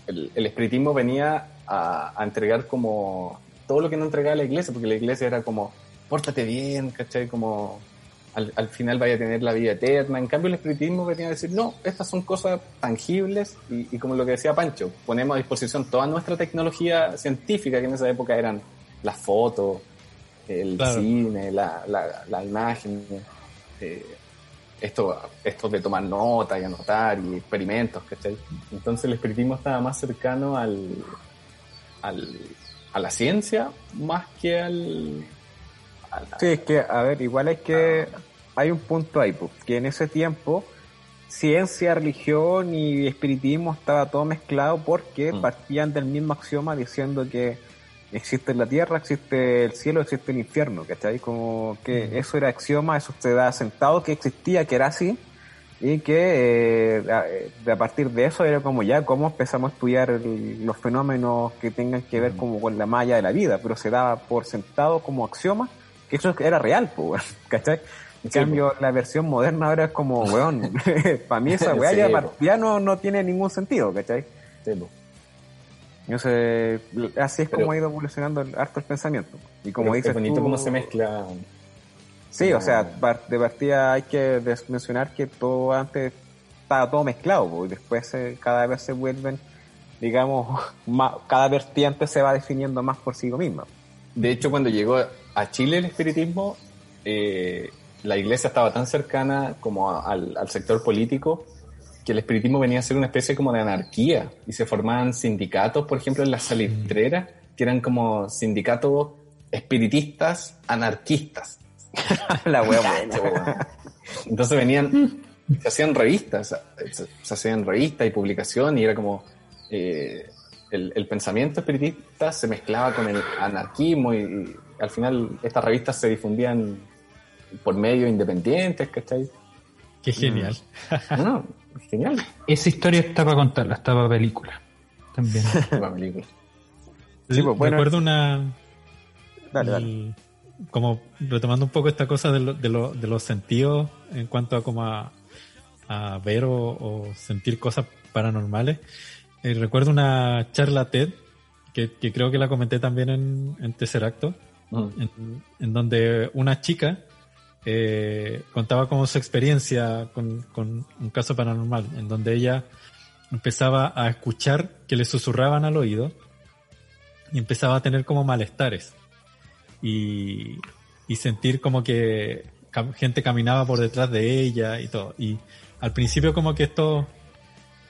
el, el espiritismo venía a, a entregar como todo lo que no entregaba la iglesia, porque la iglesia era como, pórtate bien, ¿cachai? Como al, al final vaya a tener la vida eterna. En cambio, el espiritismo venía a decir, no, estas son cosas tangibles y, y como lo que decía Pancho, ponemos a disposición toda nuestra tecnología científica, que en esa época eran las fotos, el Claro. cine, la, la, la imagen, eh, esto, esto de tomar notas y anotar y experimentos, ¿cachai? Entonces el espiritismo estaba más cercano al, al, a la ciencia más que al... la- Sí, es que, a ver, igual es que hay un punto ahí, pues, que en ese tiempo ciencia, religión y espiritismo estaba todo mezclado porque Mm. partían del mismo axioma diciendo que existe la tierra, existe el cielo, existe el infierno, ¿cachai? Como que eso era axioma, eso se da sentado que existía, que era así, y que eh, a, eh, a partir de eso era como ya, cómo empezamos a estudiar el- los fenómenos que tengan que ver como con la malla de la vida, pero se daba por sentado como axioma que eso era real, pues, ¿cachai? En Sí, cambio, la versión moderna ahora es como, weón, para mí esa weá Sí, ya no, no tiene ningún sentido, ¿cachai? Sí, sé, así es como ha ido evolucionando el- harto el pensamiento. Y como dices es bonito tú- cómo se mezcla. Sí, o sea, de partida hay que mencionar que todo antes estaba todo mezclado, y después cada vez se vuelven digamos, más- cada vertiente se va definiendo más por sí misma. De hecho, cuando llegó a Chile el espiritismo, eh, la iglesia estaba tan cercana como al, al sector político que el espiritismo venía a ser una especie como de anarquía y se formaban sindicatos, por ejemplo, en las salitreras, que eran como sindicatos espiritistas anarquistas. la weón. Entonces venían, se hacían revistas, se, se hacían revistas y publicación y era como eh, el, el pensamiento espiritista se mezclaba con el anarquismo y, y al final estas revistas se difundían por medios independientes, ¿cachai? Qué genial. No, no, genial Esa historia está para contarla, está para película. También. la película. Sí, pues, bueno. Recuerdo una. Dale, dale. como retomando un poco esta cosa de, lo- de, lo- de los sentidos en cuanto a como a, a ver o, o sentir cosas paranormales. Eh, recuerdo una charla TED que, que creo que la comenté también en, en Tercer Acto, Mm. en, en donde una chica eh, contaba como su experiencia con, con un caso paranormal, en donde ella empezaba a escuchar que le susurraban al oído y empezaba a tener como malestares y, y sentir como que gente caminaba por detrás de ella y todo. Y al principio como que estos,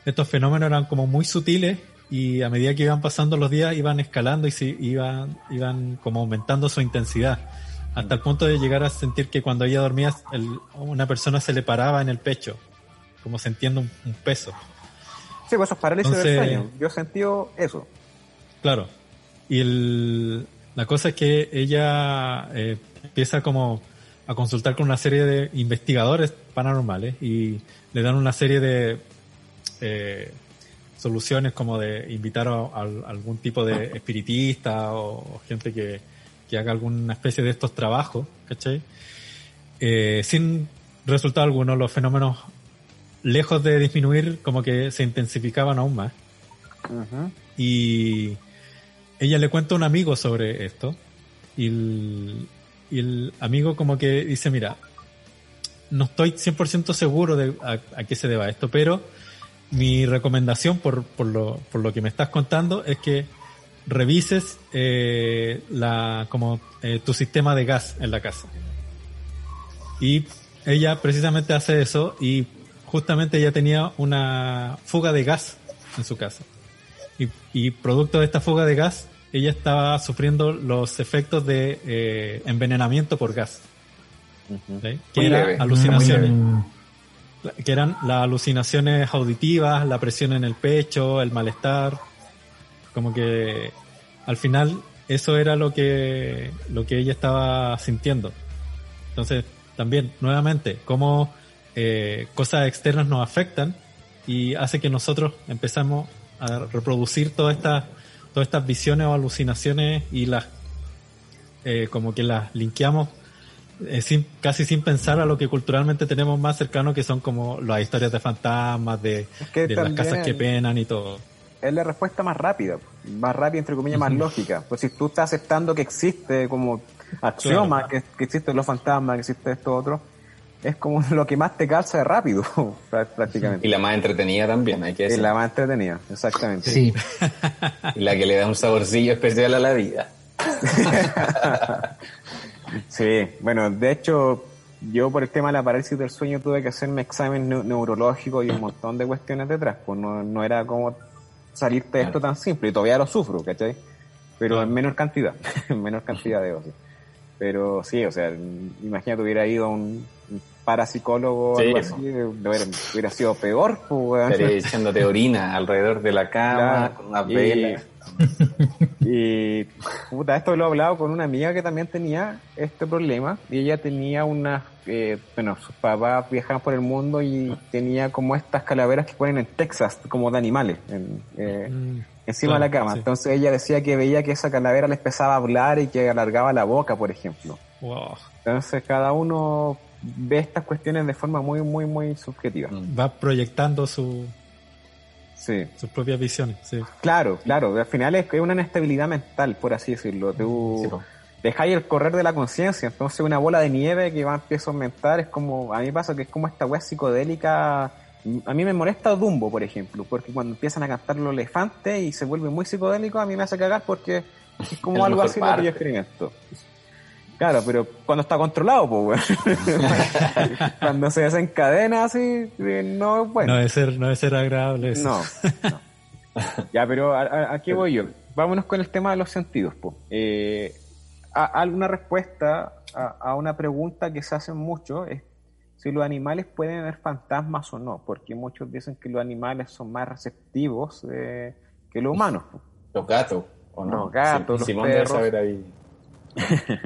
estos fenómenos eran como muy sutiles y a medida que iban pasando los días iban escalando y se iban, iban como aumentando su intensidad. Hasta el punto de llegar a sentir que cuando ella dormía el- una persona se le paraba en el pecho, como sintiendo un, un peso. Sí, pues eso es parálisis del Entonces- sueño. Yo he sentido eso. Claro. Y el, la cosa es que ella eh, empieza como a consultar con una serie de investigadores paranormales y le dan una serie de eh, soluciones como de invitar a, a algún tipo de espiritista o, o gente que, que haga alguna especie de estos trabajos, ¿cachai? Eh, sin resultado alguno, los fenómenos, lejos de disminuir, como que se intensificaban aún más. Y ella le cuenta a un amigo sobre esto. Y el, y el amigo como que dice, mira, no estoy 100% seguro de a, a qué se deba esto, pero mi recomendación por, por, lo, por lo que me estás contando es que revises eh, la, como, eh, tu sistema de gas en la casa. Y ella precisamente hace eso y justamente ella tenía una fuga de gas en su casa. Y, y producto de esta fuga de gas, ella estaba sufriendo los efectos de eh, envenenamiento por gas. ¿sí? Que eran alucinaciones. Que eran las alucinaciones auditivas, la presión en el pecho, el malestar. Como que al final eso era lo que, lo que ella estaba sintiendo. Entonces, también, nuevamente, cómo eh, cosas externas nos afectan y hace que nosotros empezamos a reproducir todas estas todas estas visiones o alucinaciones y las eh, como que las linkeamos eh, sin, casi sin pensar a lo que culturalmente tenemos más cercano que son como las historias de fantasmas de, Es que de las casas que penan y todo es la respuesta más rápida, más rápida, entre comillas, más lógica. Pues si tú estás aceptando que existe como axioma, Claro. que, que existen los fantasmas, que existe esto otro, es como lo que más te calza de rápido, prá- prácticamente. Y la más entretenida también, hay que decir. la más entretenida, exactamente. sí, Y la que le da un saborcillo especial a la vida. Sí, bueno, de hecho, yo por el tema de la parálisis del sueño tuve que hacerme examen neu- neurológico y un montón de cuestiones detrás, pues no, no era como salirte de esto tan simple, y todavía lo sufro, ¿cachai? Pero en menor cantidad, en menor cantidad de dosis. Pero sí, o sea, imagínate hubiera ido a un parapsicólogo o Sí, algo po. así, hubiera, hubiera sido peor, pues, echándote orina alrededor de la cama, Claro. con unas Y-. Y puta, esto lo he hablado con una amiga que también tenía este problema. Y ella tenía unas, eh, bueno, sus papás viajaban por el mundo y tenía como estas calaveras que ponen en Texas, como de animales, en, eh, Mm, encima claro, de la cama. sí. Entonces ella decía que veía que esa calavera le empezaba a hablar y que alargaba la boca, por ejemplo. wow. Entonces cada uno ve estas cuestiones de forma muy, muy, muy subjetiva. Va proyectando su, Sí. sus propias visiones sí. Claro, claro. Al final es es una inestabilidad mental, por así decirlo. Tú Sí, dejáis el correr de la conciencia. Entonces una bola de nieve que va empieza a aumentar es como, a mí pasa que es como esta weá psicodélica A mí me molesta Dumbo, por ejemplo, porque cuando empiezan a cantar los elefantes y se vuelve muy psicodélico, a mí me hace cagar porque es como algo así lo que parte. yo experimento. Claro, pero cuando está controlado, pues, cuando se desencadena así, eh, no es bueno. No debe ser, no debe ser agradable eso. No, no. Ya, pero a, a- ¿a qué voy yo? Vámonos con el tema de los sentidos. Po. Eh, alguna respuesta a, a una pregunta que se hace mucho es si los animales pueden ver fantasmas o no, porque muchos dicen que los animales son más receptivos eh, que los humanos. Los gatos, ¿o no? Los gatos, Sí, los Simón debe perros. saber ahí.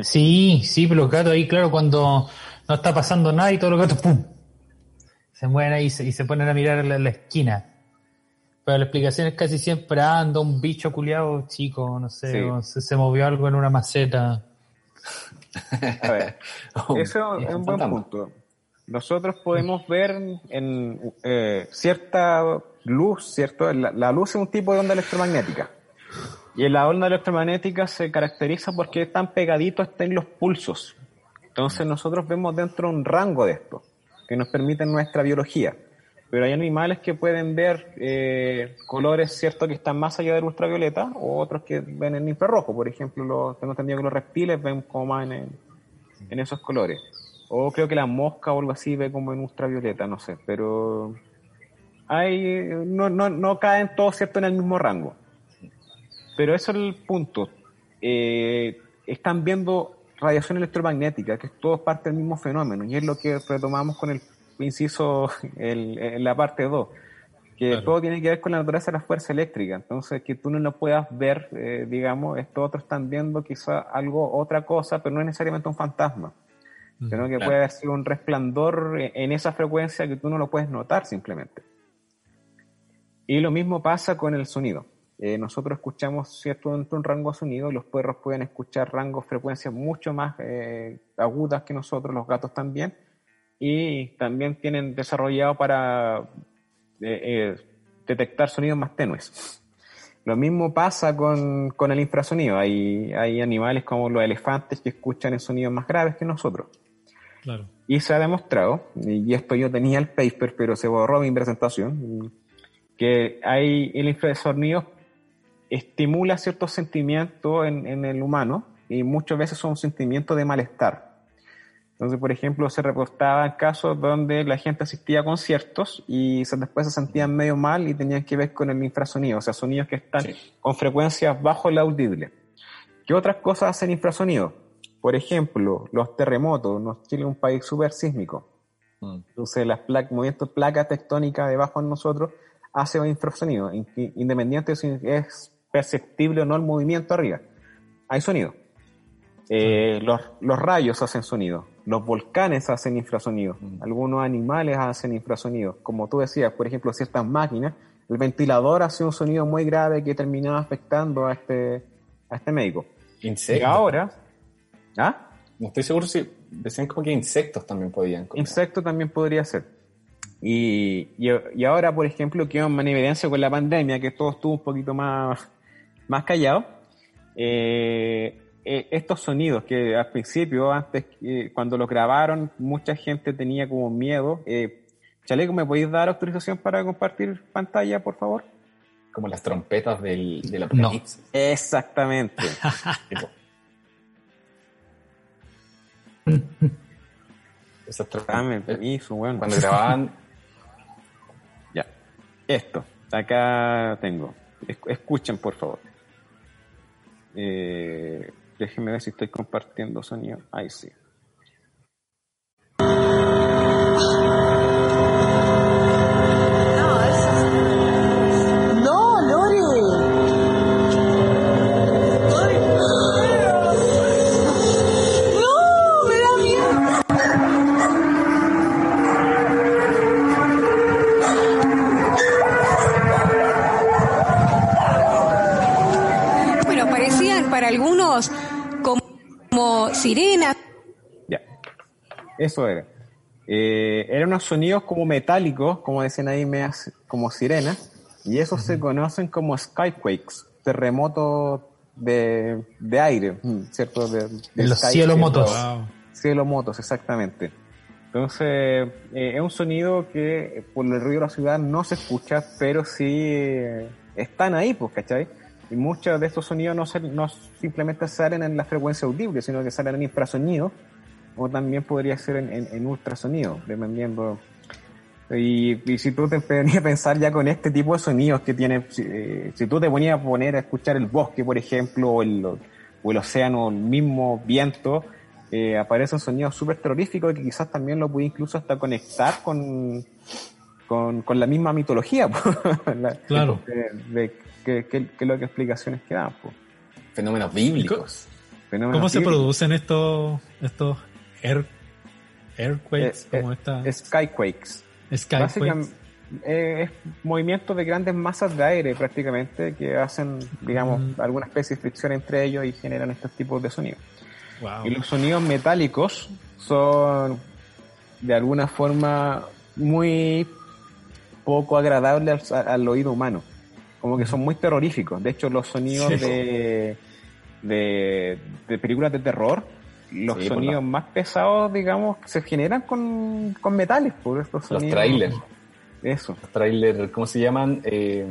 Sí, sí, pero los gatos ahí, claro, cuando no está pasando nada y todos los gatos, ¡pum! Se mueven ahí y se, y se ponen a mirar en la, la esquina. Pero la explicación es casi siempre anda un bicho culiado chico, no sé, Sí. o se, se movió algo en una maceta. A ver, Oh, eso es un buen fantasma. punto. Nosotros podemos ver en eh, cierta luz, ¿cierto? La, la luz es un tipo de onda electromagnética. Y la onda electromagnética se caracteriza porque tan pegadito está en los pulsos. Entonces nosotros vemos dentro un rango de esto, que nos permite nuestra biología. Pero hay animales que pueden ver eh, colores, ¿cierto?, que están más allá del ultravioleta, o otros que ven en infrarrojo. Por ejemplo, los, tengo entendido que los reptiles ven como más en, en esos colores. O creo que la mosca o algo así ve como en ultravioleta, no sé. Pero hay, no, no, no caen todos, ¿cierto?, en el mismo rango. Pero eso es el punto. Eh, están viendo radiación electromagnética, que es todo parte del mismo fenómeno, y es lo que retomamos con el inciso el- en la parte 2, que Claro. todo tiene que ver con la naturaleza de la fuerza eléctrica. Entonces, que tú no lo puedas ver, eh, digamos, estos otros están viendo quizá algo, otra cosa, pero no es necesariamente un fantasma, sino que claro. puede haber sido un resplandor en esa frecuencia que tú no lo puedes notar simplemente. Y lo mismo pasa con el sonido. Eh, nosotros escuchamos cierto un rango de sonido, los perros pueden escuchar rangos, frecuencias mucho más eh, agudas que nosotros, los gatos también, y también tienen desarrollado para eh, eh, detectar sonidos más tenues. Lo mismo pasa con, con el infrasonido. Hay, hay animales como los elefantes que escuchan sonidos más graves que nosotros. Claro. Y se ha demostrado, y esto yo tenía el paper, pero se borró mi presentación, que hay el infrasonido estimula ciertos sentimientos en, en el humano y muchas veces son sentimientos de malestar. Entonces, por ejemplo, se reportaban casos donde la gente asistía a conciertos y se- después se sentían medio mal y tenían que ver con el infrasonido, o sea, sonidos que están Sí. con frecuencias bajo el audible. ¿Qué otras cosas hacen infrasonido? Por ejemplo, los terremotos. Nos- Chile es un país súper sísmico. Mm. Entonces, las pla- movimientos de placas tectónicas debajo de nosotros hace un infrasonido, in- independiente si es perceptible o no el movimiento arriba. Hay sonido. Eh, los, los rayos hacen sonido, los volcanes hacen infrasonido, Mm. algunos animales hacen infrasonido. Como tú decías, por ejemplo, ciertas máquinas, el ventilador hace un sonido muy grave que terminaba afectando a este, a este médico. Y Insectos. ahora, ¿ah? No estoy seguro si decían como que insectos también podían. como- Insecto también podría ser. Y, y, y ahora, por ejemplo, quedó en evidencia con la pandemia, que todo estuvo un poquito más, más callado. eh, eh, estos sonidos que al principio, antes, eh, cuando los grabaron, mucha gente tenía como miedo. Eh, Chaleco, ¿me podéis dar autorización para compartir pantalla, por favor? Como las trompetas del, del No. Exactamente. Esas Dame trompetas. permiso, bueno. Cuando grababan, Ya. Esto. Acá tengo. Es- Escuchen, por favor. Eh, déjenme ver si estoy compartiendo sonido. Ahí sí. Como sirenas. Ya. Eso era. Eh, eran unos sonidos como metálicos, como decían ahí, como sirenas. Y esos se conocen como skyquakes, terremotos de, de aire, mm, ¿cierto? De, de En los sky, cielos ¿cierto? motos. Wow. Cielo motos, exactamente. Entonces, eh, es un sonido que eh, por el ruido de la ciudad no se escucha, pero sí eh, están ahí, pues, ¿cachai? Y muchos de estos sonidos no, simplemente salen en la frecuencia audible, sino que salen en infrasonido, o también podría ser en, ultrasonido, dependiendo. Y, y si tú te ponías a pensar ya con este tipo de sonidos que tiene, si, eh, tú te ponías a poner a escuchar el bosque, por ejemplo, o el, océano, mismo viento, eh, aparecen sonidos súper terroríficos que quizás también lo puede incluso hasta conectar con, con, con la misma mitología. la- Claro. De, de qué qué- qué es lo que explicaciones que dan. Fenómenos bíblicos. Fenómenos ¿Cómo se producen estos, estos air, airquakes? Eh, como eh, esta Skyquakes. skyquakes? Básicamente, eh, es movimientos de grandes masas de aire prácticamente que hacen, digamos, Mm. alguna especie de fricción entre ellos y generan estos tipos de sonidos. Wow. Y los sonidos metálicos son de alguna forma muy poco agradables al, al oído humano. Como que son muy terroríficos. De hecho, los sonidos Sí. de, de, de películas de terror, los Sí, por sonidos la- más pesados, digamos, se generan con, con metales, por estos Los sonidos. trailers. Eso. Los trailers, ¿cómo se llaman? Eh,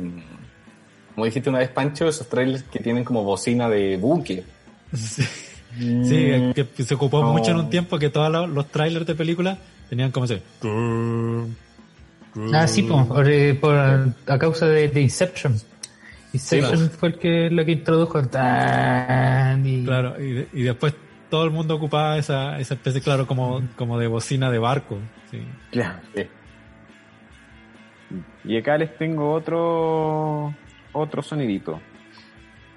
como dijiste una vez, Pancho, esos trailers que tienen como bocina de buque. Sí, Sí, que se ocupó No. mucho en un tiempo que todos los, los trailers de películas tenían como ese. Ah, sí, po, por, eh, por- a causa de, de Inception. Inception Sí, fue el que, lo que introdujo el tan y- Claro, y, de- y después todo el mundo ocupaba esa, esa especie, claro, como, como de bocina de barco. Sí. Claro. Sí. Y acá les tengo otro otro sonidito.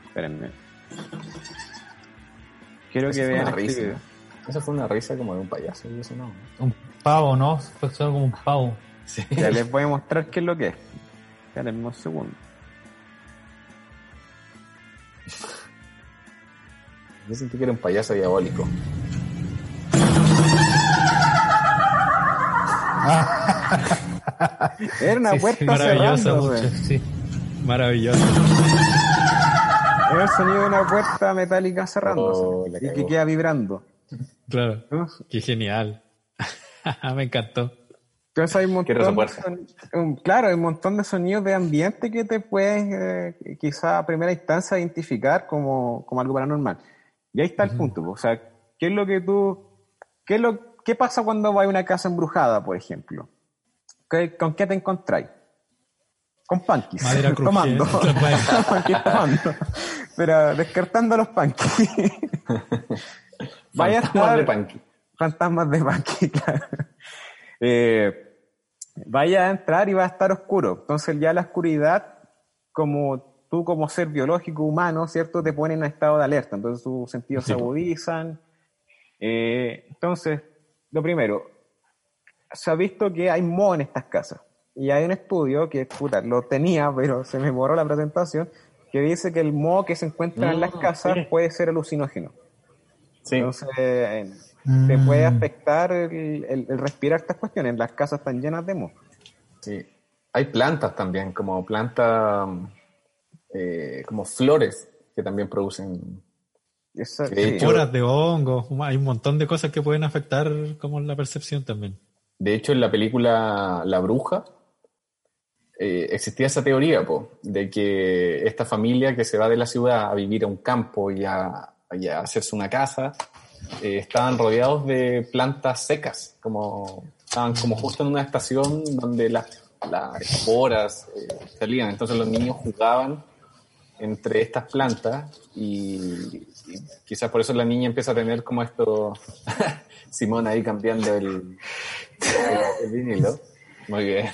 Espérenme. Quiero Esa que vean una este risa. Esa fue una risa como de un payaso. y eso no. un pavo, ¿no? Fue solo como un pavo. Sí. Ya les voy a mostrar qué es lo que es. Espérenme un segundo. Yo sentí que era un payaso diabólico. Era una Sí, sí, puerta maravilloso. Mucho, sí. Maravilloso. Era el sonido de una puerta metálica cerrándose. Oh, y que queda vibrando. Claro. ¿no? Qué genial. Me encantó. Entonces hay un montón de son- claro, hay un montón de sonidos de ambiente que te puedes eh, quizá a primera instancia identificar como, como algo paranormal. Y ahí está el punto. O sea, ¿qué es lo que tú... ¿Qué, es lo, qué pasa cuando vas a una casa embrujada, por ejemplo? ¿Qué- ¿Con qué te encontráis? Con. Madera crujiente. tomando. Pero descartando los panquis. Vaya a estar- de Panky. fantasmas de Panky, claro. Eh, vaya a entrar y va a estar oscuro. Entonces ya la oscuridad, como tú como ser biológico humano, ¿cierto? Te pone en estado de alerta. Entonces tus sentidos Sí, se po. agudizan. Eh, entonces, lo primero, se ha visto que hay moho en estas casas. Y hay un estudio que, puta, lo tenía, pero se me borró la presentación, que dice que el moho que se encuentra en las Mm, casas sí. puede ser alucinógeno. Sí. Entonces, eh, te Mm. puede afectar el, el- el respirar estas cuestiones. Las casas están llenas de moho. Sí. Hay plantas también, como plantas, eh, como flores que también producen. Esa- De sí. hecho- Horas de hongos, hay un montón de cosas que pueden afectar como la percepción también. De hecho, en la película La Bruja eh, existía esa teoría, po, de que esta familia que se va de la ciudad a vivir a un campo y a, y a hacerse una casa, eh, estaban rodeados de plantas secas, como estaban como justo en una estación donde las, esporas eh, salían. Entonces los niños jugaban entre estas plantas y, quizás por eso la niña empieza a tener como esto, Simón ahí cambiando el, vinilo. Muy bien.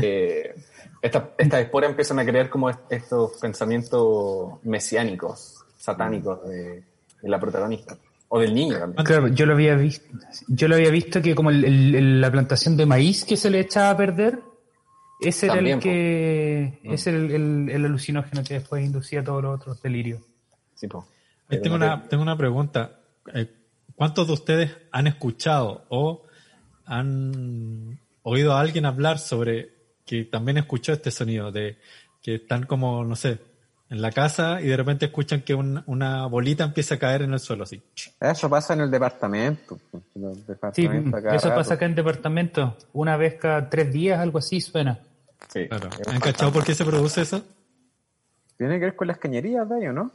Eh, esta- estas esporas empiezan a crear como est- estos pensamientos mesiánicos, satánicos de la protagonista. O del niño también. Claro, yo lo había visto, yo lo había visto que como el- el- el- la plantación de maíz que se le echaba a perder, ese era También, el que, po. ese era el, el- el alucinógeno que después inducía todos los otros delirios. Sí, po. Ahí tengo, una, tengo una pregunta. Eh, ¿Cuántos de ustedes han escuchado o han oído a alguien hablar sobre que también escuchó este sonido de que están como, no sé, en la casa y de repente escuchan que un- una bolita empieza a caer en el suelo así. Eso pasa en el departamento. En el Sí, departamento cada eso rato. pasa acá en departamento. Una vez cada tres días, algo así suena. Sí. Claro. ¿Han cachado por qué se produce eso? Tiene que ver con las cañerías de ellos, ¿no?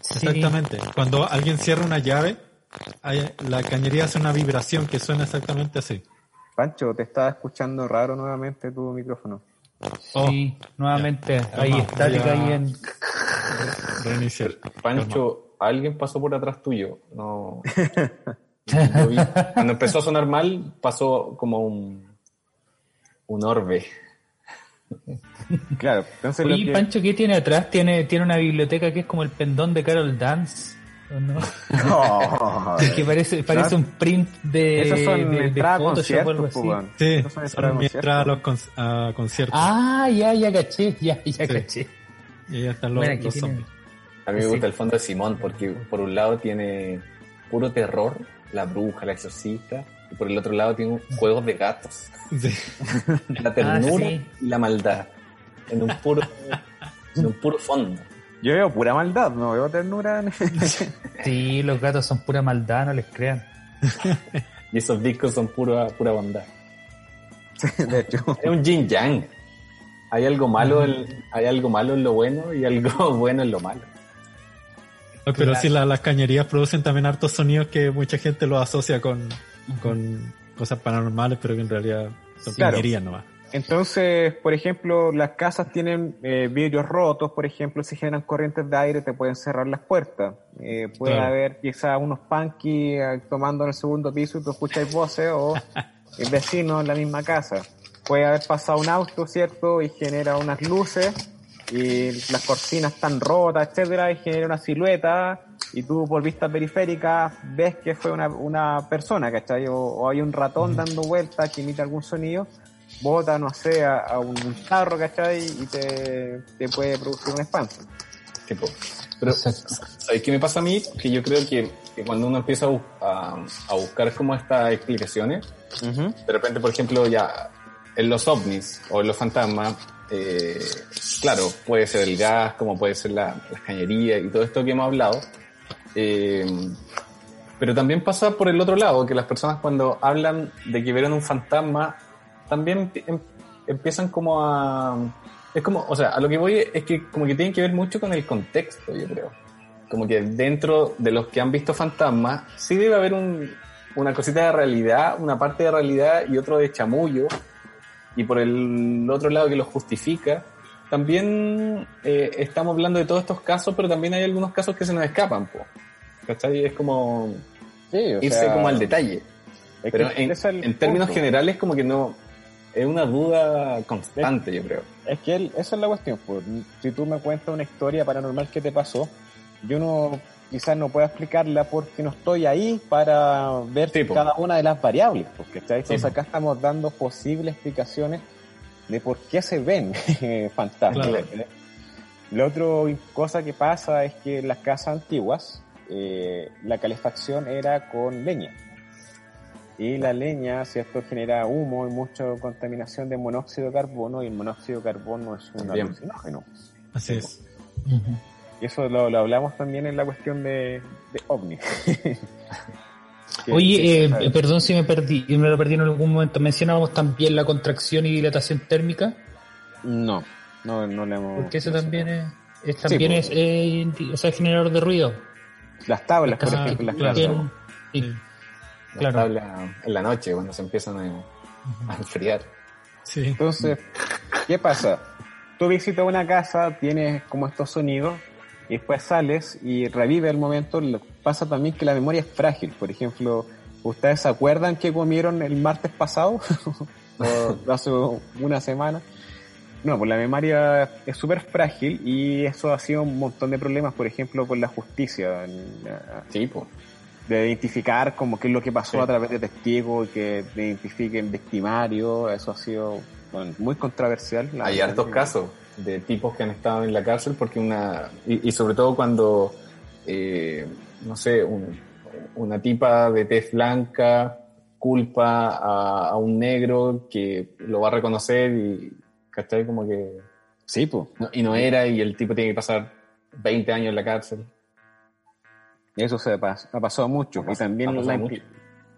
Sí. Exactamente. Cuando alguien cierra una llave, la cañería hace una vibración que suena exactamente así. Pancho, te estaba escuchando raro nuevamente tu micrófono. Sí, nuevamente, Ya. ahí estática ahí en... Reiniciar. Pancho, alguien pasó por atrás tuyo. No. Vi- Cuando empezó a sonar mal, pasó como un, un orbe. Claro, entonces lo Oye, que... Pancho, ¿qué tiene atrás? Tiene, tiene una biblioteca que es como el pendón de Carol Dance. ¿O no? No, que parece, parece un print de, Esos son de, de Photoshop o algo así. Sí, Esos son a son los con- a conciertos. Ah, ya, ya caché, ya, ya caché. Y ya están los, Bueno, aquí los zombies. A mí me Sí. gusta el fondo de Simón porque por un lado tiene puro terror, la bruja, la exorcista, y por el otro lado tiene juegos de gatos, Sí. la ternura Ah, sí. y la maldad, en un puro, en un puro fondo. Yo veo pura maldad, no veo ternura. Sí, los gatos son pura maldad, no les crean. Y esos discos son pura, pura bondad. de hecho. Es un yin yang. Hay algo malo, en, hay algo malo en lo bueno y algo bueno en lo malo. Pero sí, la- las cañerías producen también hartos sonidos que mucha gente los asocia con, con cosas paranormales, pero que en realidad son Claro. cañerías nomás. Entonces, por ejemplo, las casas tienen eh, vidrios rotos, por ejemplo, si generan corrientes de aire te pueden cerrar las puertas. Eh, puede Claro. haber quizás unos punky eh, tomando en el segundo piso y tú escuchas voces o el vecino en la misma casa. Puede haber pasado un auto, ¿cierto? Y genera unas luces y las cortinas están rotas, etcétera, y genera una silueta y tú por vista periférica ves que fue una, una persona, ¿cachai? O, o hay un ratón dando vueltas que imita algún sonido bota, no sé, a, a un tarro, ¿cachai? Y te, te puede producir un espanto. Tipo. Pero. ¿sabes qué me pasa a mí? Que yo creo que, que cuando uno empieza a, a- a buscar como estas explicaciones, de repente, por ejemplo, ya en los ovnis o en los fantasmas, eh, claro, puede ser el gas, como puede ser la, las cañerías y todo esto que hemos hablado. eh, pero también pasa por el otro lado, que las personas cuando hablan de que vieron un fantasma, también em- empiezan como a... Es como, o sea, a lo que voy es que como que tienen que ver mucho con el contexto, yo creo. Como que dentro de los que han visto fantasmas, sí debe haber un, una cosita de realidad, una parte de realidad y otro de chamullo. Y por el otro lado que lo justifica, también eh, estamos hablando de todos estos casos, pero también hay algunos casos que se nos escapan, po. ¿Cachai? Es como Sí, o irse sea, como al detalle. Pero en, términos generales como que no... Es una duda constante, yo creo. Es que esa es la cuestión. pues. Si tú me cuentas una historia paranormal que te pasó, yo no quizás no pueda explicarla porque no estoy ahí para ver Sí, cada una de las variables. Porque entonces acá estamos dando posibles explicaciones de por qué se ven fantasmas. Claro. La otra cosa que pasa es que en las casas antiguas eh, la calefacción era con leña. Y la leña, ¿cierto?, genera humo y mucha contaminación de monóxido de carbono y el monóxido de carbono es un También. alucinógeno. Así es. Y eso lo, lo hablamos también en la cuestión de, de ovni. Que- Oye, eh, perdón si me perdí, me lo perdí en algún momento. Mencionábamos también la contracción y dilatación térmica, no, no, no le hemos... porque eso también es, es también pues. es, eh, sea, generador de ruido. Las tablas, por ejemplo, las claro. casas. La claro. tabla en la noche, cuando se empiezan a, a enfriar. Sí. Entonces, ¿qué pasa? Tú visitas una casa, tienes como estos sonidos, y después sales y revive el momento. Lo- Pasa también que la memoria es frágil. Por ejemplo, ¿ustedes se acuerdan que comieron el martes pasado? o hace una semana. No, pues la memoria es súper frágil y eso ha sido un montón de problemas, por ejemplo, con la justicia. Sí, pues. De identificar como qué es lo que pasó Sí. a través de testigos y que identifiquen victimarios, eso ha sido bueno, muy controversial. la Hay hartos casos de tipos que han estado en la cárcel porque una... Y, y sobre todo cuando, eh, no sé, un- una tipa de tez blanca culpa a, a un negro que lo va a reconocer y, ¿cachai? Como que... Sí, pues. no- y no era y el tipo tiene que pasar 20 años en la cárcel. Eso se pas- ha pasado mucho. Y también la, mucho.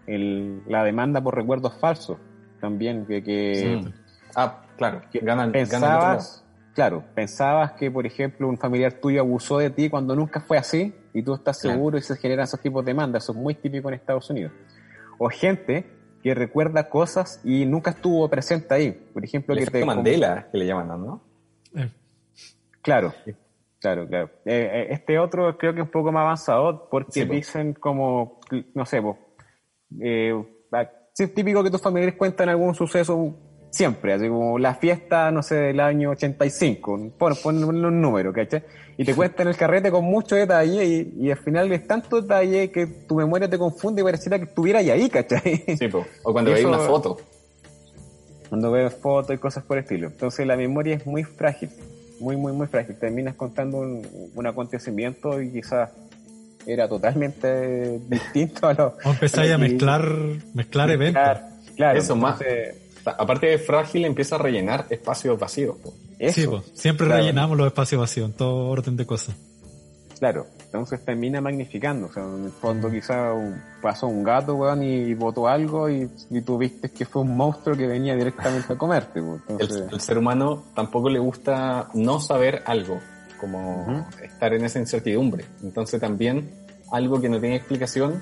el- la demanda por recuerdos falsos. También que, que, Mm. Ah, claro, que ganan, ganan pensabas, claro, pensabas que, por ejemplo, un familiar tuyo abusó de ti cuando nunca fue así y tú estás Claro. seguro y se generan esos tipos de demandas. Eso es muy típico en Estados Unidos. O gente que recuerda cosas y nunca estuvo presente ahí. Por ejemplo, El que te Mandela, que le llaman, ¿no? Eh, Claro, claro, claro. Eh, eh, este otro creo que es un poco más avanzado porque Sí, dicen como, no sé, po, eh, ah, sí es típico que tus familiares cuentan algún suceso siempre, así como la fiesta, no sé, del año 85, pon, pon un número, ¿cachai? Y te cuentan el carrete con mucho detalle y, y al final es tanto detalle que tu memoria te confunde y pareciera que estuviera ahí, ¿cachai? Sí, o cuando veis una foto. cuando ves fotos y cosas por el estilo. Entonces la memoria es muy frágil, muy, muy, muy frágil. Terminas contando un, un acontecimiento y quizás era totalmente distinto a lo... empezáis a mezclar, mezclar eventos. Claro, claro. Eso más. Aparte de frágil, empieza a rellenar espacios vacíos. po. Eso, Sí, po, siempre claro. rellenamos los espacios vacíos en todo orden de cosas. Claro, entonces termina magnificando. O sea, en el fondo quizás pasó un gato, weón, y botó algo y, y tú viste que fue un monstruo que venía directamente a comerte. pues. El, ser humano tampoco le gusta no saber algo, como estar en esa incertidumbre. Entonces también algo que no tiene explicación,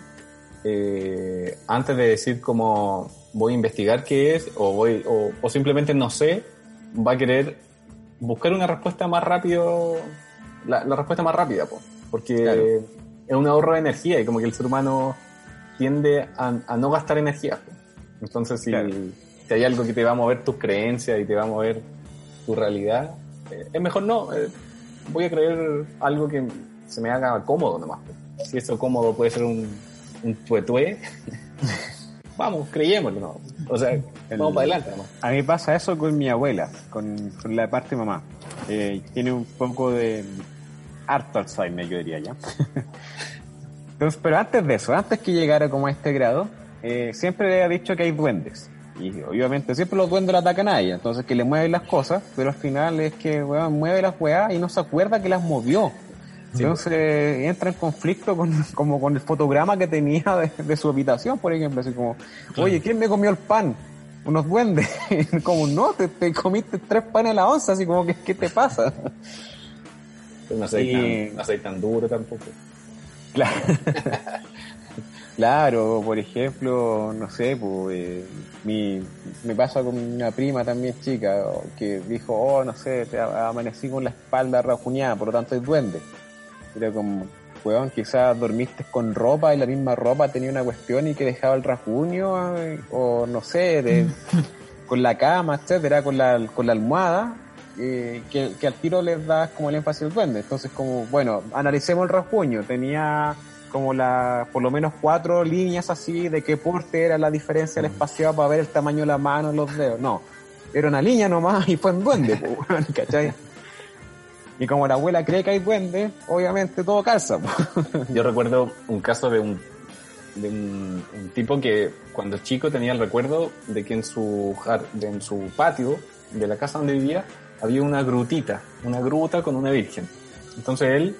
eh, antes de decir como voy a investigar qué es o, voy, o, o simplemente no sé, va a querer buscar una respuesta más rápido, la, la respuesta más rápida, po, porque Claro. es un ahorro de energía y como que el ser humano tiende a, a no gastar energía. po. Entonces si, Claro. si hay algo que te va a mover tus creencias y te va a mover tu realidad, eh, es mejor no. eh, voy a creer algo que se me haga cómodo nomás. po. Si eso cómodo puede ser un, un tuetué, vamos, creyémoslo. ¿no? O sea, vamos para adelante nomás. A mí pasa eso con mi abuela, con, con la parte de mamá. Eh, tiene un poco de harto Alzheimer, yo diría ya. Entonces, pero antes de eso, antes que llegara como a este grado, eh, siempre le ha dicho que hay duendes. Y obviamente siempre los duendes la atacan a ella, entonces que le mueven las cosas, pero al final es que weón, mueve las weas y no se acuerda que las movió. Entonces entra en conflicto con, como con el fotograma que tenía de, de su habitación, por ejemplo, así como, oye, ¿quién me comió el pan? Unos duendes. como, no, te, te comiste tres panes a la onza, así como, ¿qué, qué te pasa? No soy, tan, no tan duro tampoco. Claro. Claro, por ejemplo, no sé, pues, eh, mi, me pasa con una prima también chica que dijo, oh, no sé, te amanecí con la espalda rajuñada, por lo tanto es duende. Era como, weón, quizás dormiste con ropa y la misma ropa tenía una cuestión y que dejaba el rasguño, eh, o no sé, de, con la cama, etcétera, con la, con la almohada, eh, que, que al tiro les das como el énfasis al duende. Entonces, como, bueno, analicemos el rasguño. Tenía como la, por lo menos cuatro líneas así de qué porte era la diferencia del espaciado para ver el tamaño de la mano, los dedos. No, era una línea nomás y fue un duende, weón, ¿cachai? Y como la abuela cree que hay duende, obviamente todo calza. Yo recuerdo un caso de un, de un, un tipo que cuando chico tenía el recuerdo de que en su, en su patio de la casa donde vivía había una grutita, una gruta con una virgen. Entonces él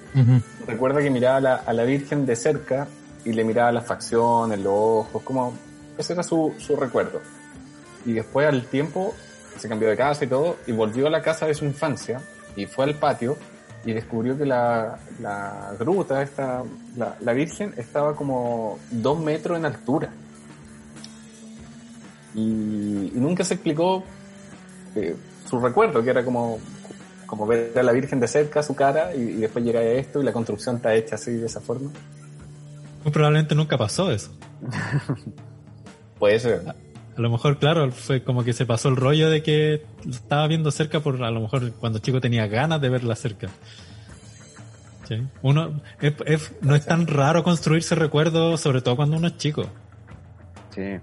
recuerda que miraba a la, a la virgen de cerca y le miraba las facciones, los ojos, como ese era su, su recuerdo. Y después al tiempo se cambió de casa y todo y volvió a la casa de su infancia y fue al patio y descubrió que la, la gruta, esta, la, la virgen, estaba como dos metros en altura. Y, y nunca se explicó eh, su recuerdo, que era como, como ver a la virgen de cerca, su cara, y, y después llega a esto y la construcción está hecha así, de esa forma. Muy probablemente nunca pasó eso. Puede ser. A lo mejor, claro, fue como que se pasó el rollo de que lo estaba viendo cerca por a lo mejor cuando chico tenía ganas de verla cerca. ¿Sí? Uno, es- es- no es tan raro construirse recuerdos, sobre todo cuando uno es chico. Sí,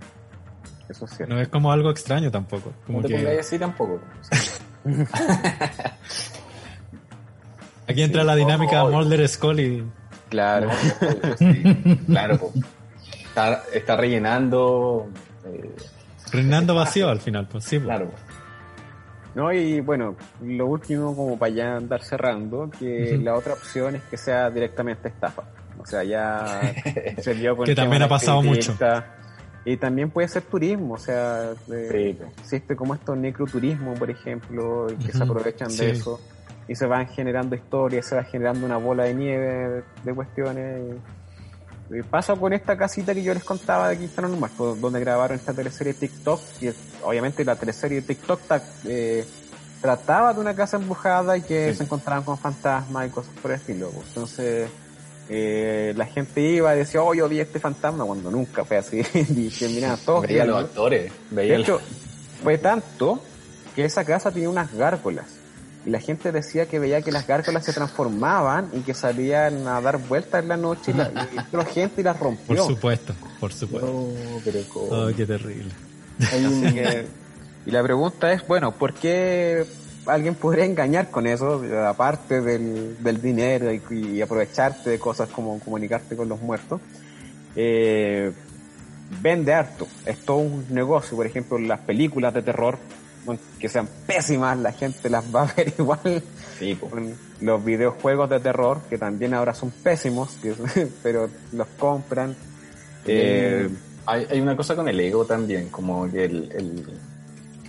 eso es cierto. No es como algo extraño tampoco. Como No te que pongáis así tampoco. aquí entra la dinámica Oh. Mulder Scully. Claro. Sí, claro. Está, está rellenando. eh, Reinando vacío al final, pues sí. pues. claro. No, y bueno, lo último, como para ya andar cerrando, que la otra opción es que sea directamente estafa. O sea, ya se con Que también ha pasado crítica. Y también puede ser turismo, o sea, eh, Sí. existe como esto necroturismo, por ejemplo, que se aprovechan sí. de eso y se van generando historias, se va generando una bola de nieve de cuestiones. Y pasa con esta casita que yo les contaba de Quintana Normal, pues, donde grabaron esta teleserie TikTok, y obviamente la teleserie TikTok eh, trataba de una casa embrujada y que Sí. se encontraban con fantasmas y cosas por el estilo. pues. Entonces, eh, la gente iba y decía, oh, yo vi este fantasma, cuando nunca fue así, y terminaban todos Veía los actores. De Veía a hecho, fue tanto que esa casa tenía unas gárgolas. Y la gente decía que veía que las gárgolas se transformaban y que salían a dar vueltas en la noche y, la, y entró gente y las Por rompió. supuesto, por supuesto. No, pero ¿cómo? Oh, qué terrible. Así que- y la pregunta es, bueno, ¿por qué alguien podría engañar con eso, aparte del, del dinero y, y aprovecharte de cosas como comunicarte con los muertos? Eh, vende harto, es todo un negocio, por ejemplo, las películas de terror, que sean pésimas, la gente las va a ver igual. Sí, los videojuegos de terror, que también ahora son pésimos, que- pero los compran. Eh, hay, hay una cosa con el ego también, como que el, el,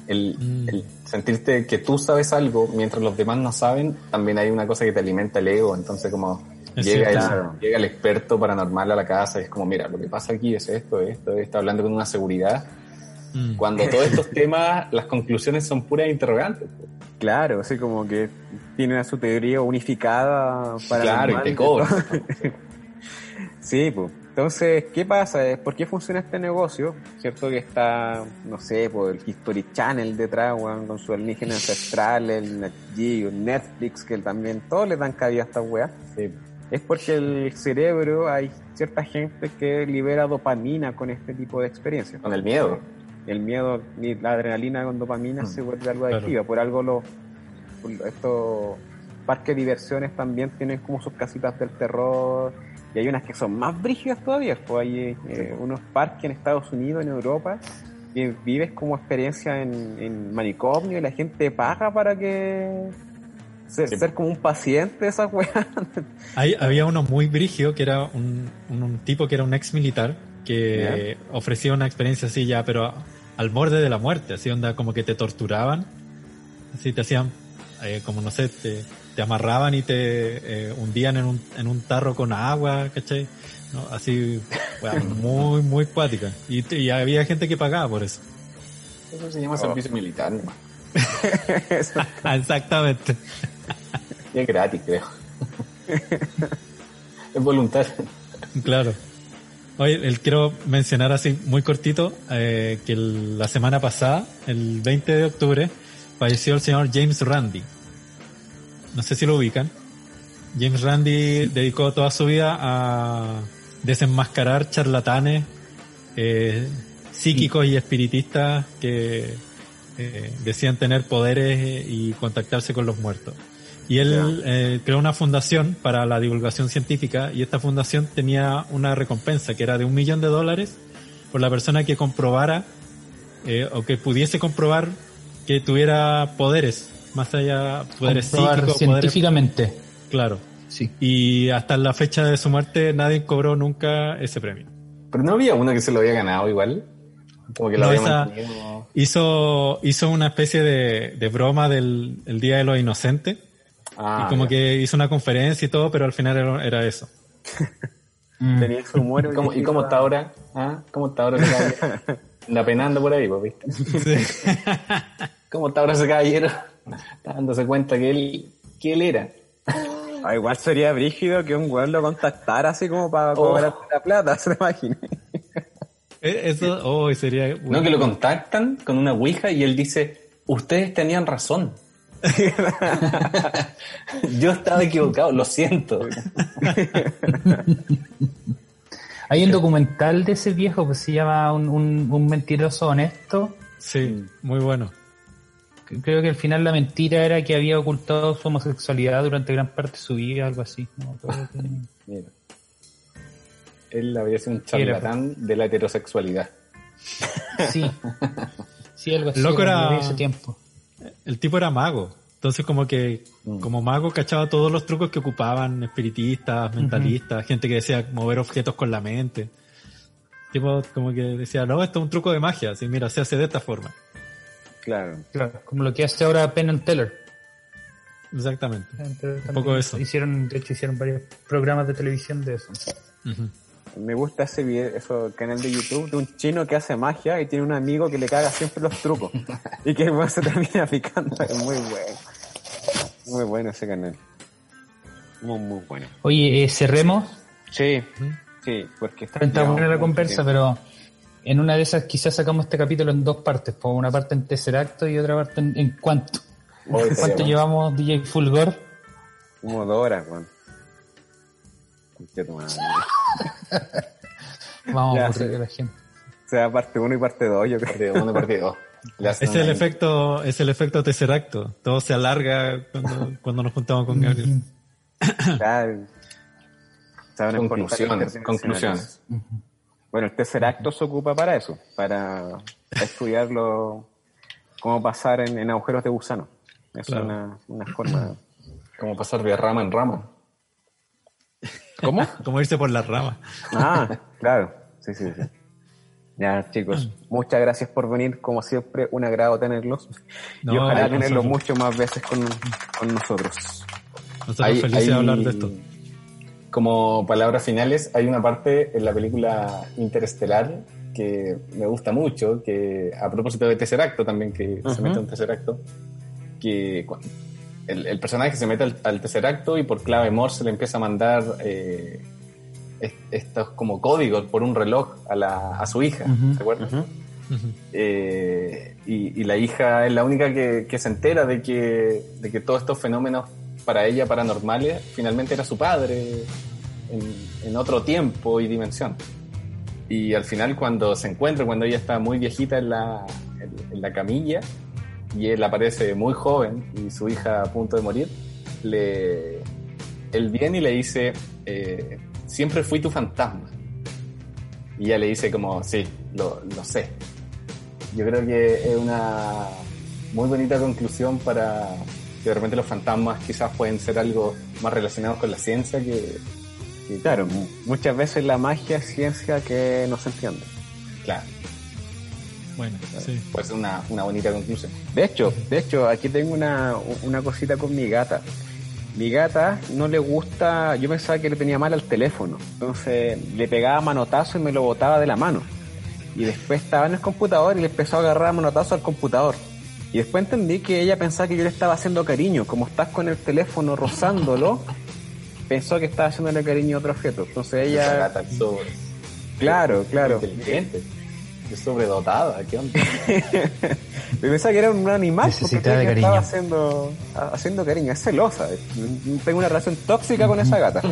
el, Mm. el sentirte que tú sabes algo mientras los demás no saben, también hay una cosa que te alimenta el ego, entonces como Es llega, el, llega el experto paranormal a la casa y es como, mira, lo que pasa aquí es esto, esto, está hablando con una seguridad, Mm. cuando todos estos temas, las conclusiones son puras interrogantes. Claro, así como que tiene su teoría unificada para Claro, y te cobran. Sí, pues. Entonces, ¿qué pasa? Eh, ¿Por qué funciona este negocio? Cierto que está, no sé, por el History Channel detrás, weón, con su alienígena ancestral, el Geo, Netflix, que también todos le dan cabida a esta weá. Sí. Es porque el cerebro, hay cierta gente que libera dopamina con este tipo de experiencias. Con el miedo. El miedo, ni la adrenalina con dopamina Mm, se vuelve algo claro. adictiva. Por algo los, estos parques de diversiones también tienen como sus casitas del terror. Y hay unas que son más brígidas todavía. Pues hay eh, unos parques en Estados Unidos, en Europa, que vives como experiencia en, en manicomio y la gente paga para que ser, como un paciente esas weas. Hay- había uno muy brigio que era un, un- un tipo que era un ex militar que ofrecía una experiencia así ya, pero al borde de la muerte, así onda como que te torturaban, así te hacían, eh, como no sé, te, te amarraban y te eh, hundían en un, en un tarro con agua, ¿cachai? ¿No? Así, wea, muy, muy cuática. Y, y había gente que pagaba por eso. Eso se llama servicio militar, ¿no? Exactamente. Y es gratis, creo. es voluntario. Claro. Oye, el, quiero mencionar así muy cortito eh, que el- la semana pasada, el 20 de octubre, falleció el señor James Randi. No sé si lo ubican. James Randi dedicó toda su vida a desenmascarar charlatanes eh, psíquicos y espiritistas que eh, decían tener poderes y contactarse con los muertos. Y él eh, creó una fundación para la divulgación científica y esta fundación tenía una recompensa que era de un millón de dólares por la persona que comprobara eh, o que pudiese comprobar que tuviera poderes, más allá poderes Comprobar psíquicos, poderes, científicamente. claro. Sí. Y hasta la fecha de su muerte nadie cobró nunca ese premio. Pero no había uno que se lo había ganado igual. Como que lo No, había esa- mantenido. Hizo, hizo una especie de, de broma del el Día de los Inocentes Ah, y como ya. que hizo una conferencia y todo, pero al final era, era eso. Mm. Tenía su humor. ¿Y cómo, ¿Y cómo está ahora? ¿Ah? ¿Cómo está ahora ese caballero? Anda penando por ahí, pues, ¿viste? Sí. ¿Cómo está ahora ese caballero? Está dándose cuenta que él, que él era. Ah, igual sería brígido que un weón lo contactara así como para Oh. cobrar la plata, se lo imagina. Eh, Eso, oh, sería... No, que lo contactan con una ouija y él dice, ustedes tenían razón. Yo estaba equivocado, lo siento. Hay un documental de ese viejo que se llama Un, un- un mentiroso honesto. Sí, muy bueno. Creo que al final la mentira era que había ocultado su homosexualidad durante gran parte de su vida, algo así. No que- Mira. Él había sido un charlatán de la heterosexualidad. Sí. Sí, algo así. Loco era ese tiempo. El tipo era mago. Entonces como que, Mm. como mago cachaba todos los trucos que ocupaban espiritistas, mentalistas, gente que decía mover objetos con la mente. Tipo, como que decía, no, esto es un truco de magia, así mira, se hace de esta forma. Claro. Claro, como lo que hace ahora Penn and Teller. Exactamente. Teller Un poco eso. Hicieron, de hecho, hicieron varios programas de televisión de eso. Me gusta ese video, eso, canal de YouTube de un chino que hace magia y tiene un amigo que le caga siempre los trucos. y que se termina picando. Es muy bueno. Muy bueno ese canal. Muy, muy bueno. Oye, eh, cerremos. Sí, sí, porque Está, está buena la conversa, pero en una de esas quizás sacamos este capítulo en dos partes, por una parte en tercer acto y otra parte en, en cuánto. Hoy ¿Cuánto llevamos DJ Fulgor? Como dos horas, weón. Concha tu madre. Vamos Ya, a aburrir a la gente. O sea, parte uno y parte dos, yo creo. Uno, partido dos. Le hacen Es el efecto, es el efecto tercer acto. Todo se alarga cuando, cuando nos juntamos con Gabriel. Conclusiones, conclusiones. Bueno, el tercer acto se ocupa para eso, para estudiarlo, cómo pasar en, en agujeros de gusano. Claro. es una, una forma. Como pasar de rama en rama. ¿Cómo? Como irse por las ramas. Ah, claro. Sí, sí, sí. Ya, chicos, muchas gracias por venir. Como siempre, un agrado tenerlos. y No, ojalá nosotros- tenerlos mucho más veces con, con nosotros. Nosotros Hay- felices de hay- hablar de esto. Como palabras finales, hay una parte en la película Interestelar que me gusta mucho, que a propósito de tercer acto también, que se Ujú. mete un tercer acto, que el, el personaje se mete al, al tercer acto y por clave Morse le empieza a mandar eh, est- estos como códigos por un reloj a, la, a su hija. ¿se acuerdan? Eh, y, y la hija es la única que, que se entera de que, de que todos estos fenómenos para ella paranormales finalmente era su padre en, en otro tiempo y dimensión. Y al final cuando se encuentra, cuando ella está muy viejita en la, en, en la camilla y él aparece muy joven y su hija a punto de morir, le, él viene y le dice, eh, siempre fui tu fantasma. Y ella le dice como, sí, lo, lo sé. Yo creo que es una muy bonita conclusión para que de repente los fantasmas quizás pueden ser algo más relacionados con la ciencia que... que- Claro, mu- muchas veces la magia es ciencia que no se entiende. Claro, Bueno, sí. puede ser una, una bonita conclusión. De hecho, de hecho, aquí tengo una, una cosita con mi gata. Mi gata no le gusta, yo pensaba que le tenía mal al teléfono, entonces le pegaba manotazo y me lo botaba de la mano. Y después estaba en el computador y le empezó a agarrar manotazo al computador. Y después entendí que ella pensaba que yo le estaba haciendo cariño, como estás con el teléfono rozándolo, pensó que estaba haciéndole cariño a otro objeto. Entonces Esa ella, claro, claro. inteligente, es sobredotada, ¿qué onda? Yo pensaba que era un animal Necesita porque de cariño. estaba haciendo, ha- haciendo cariño, es celosa. Tengo una relación tóxica con esa gata.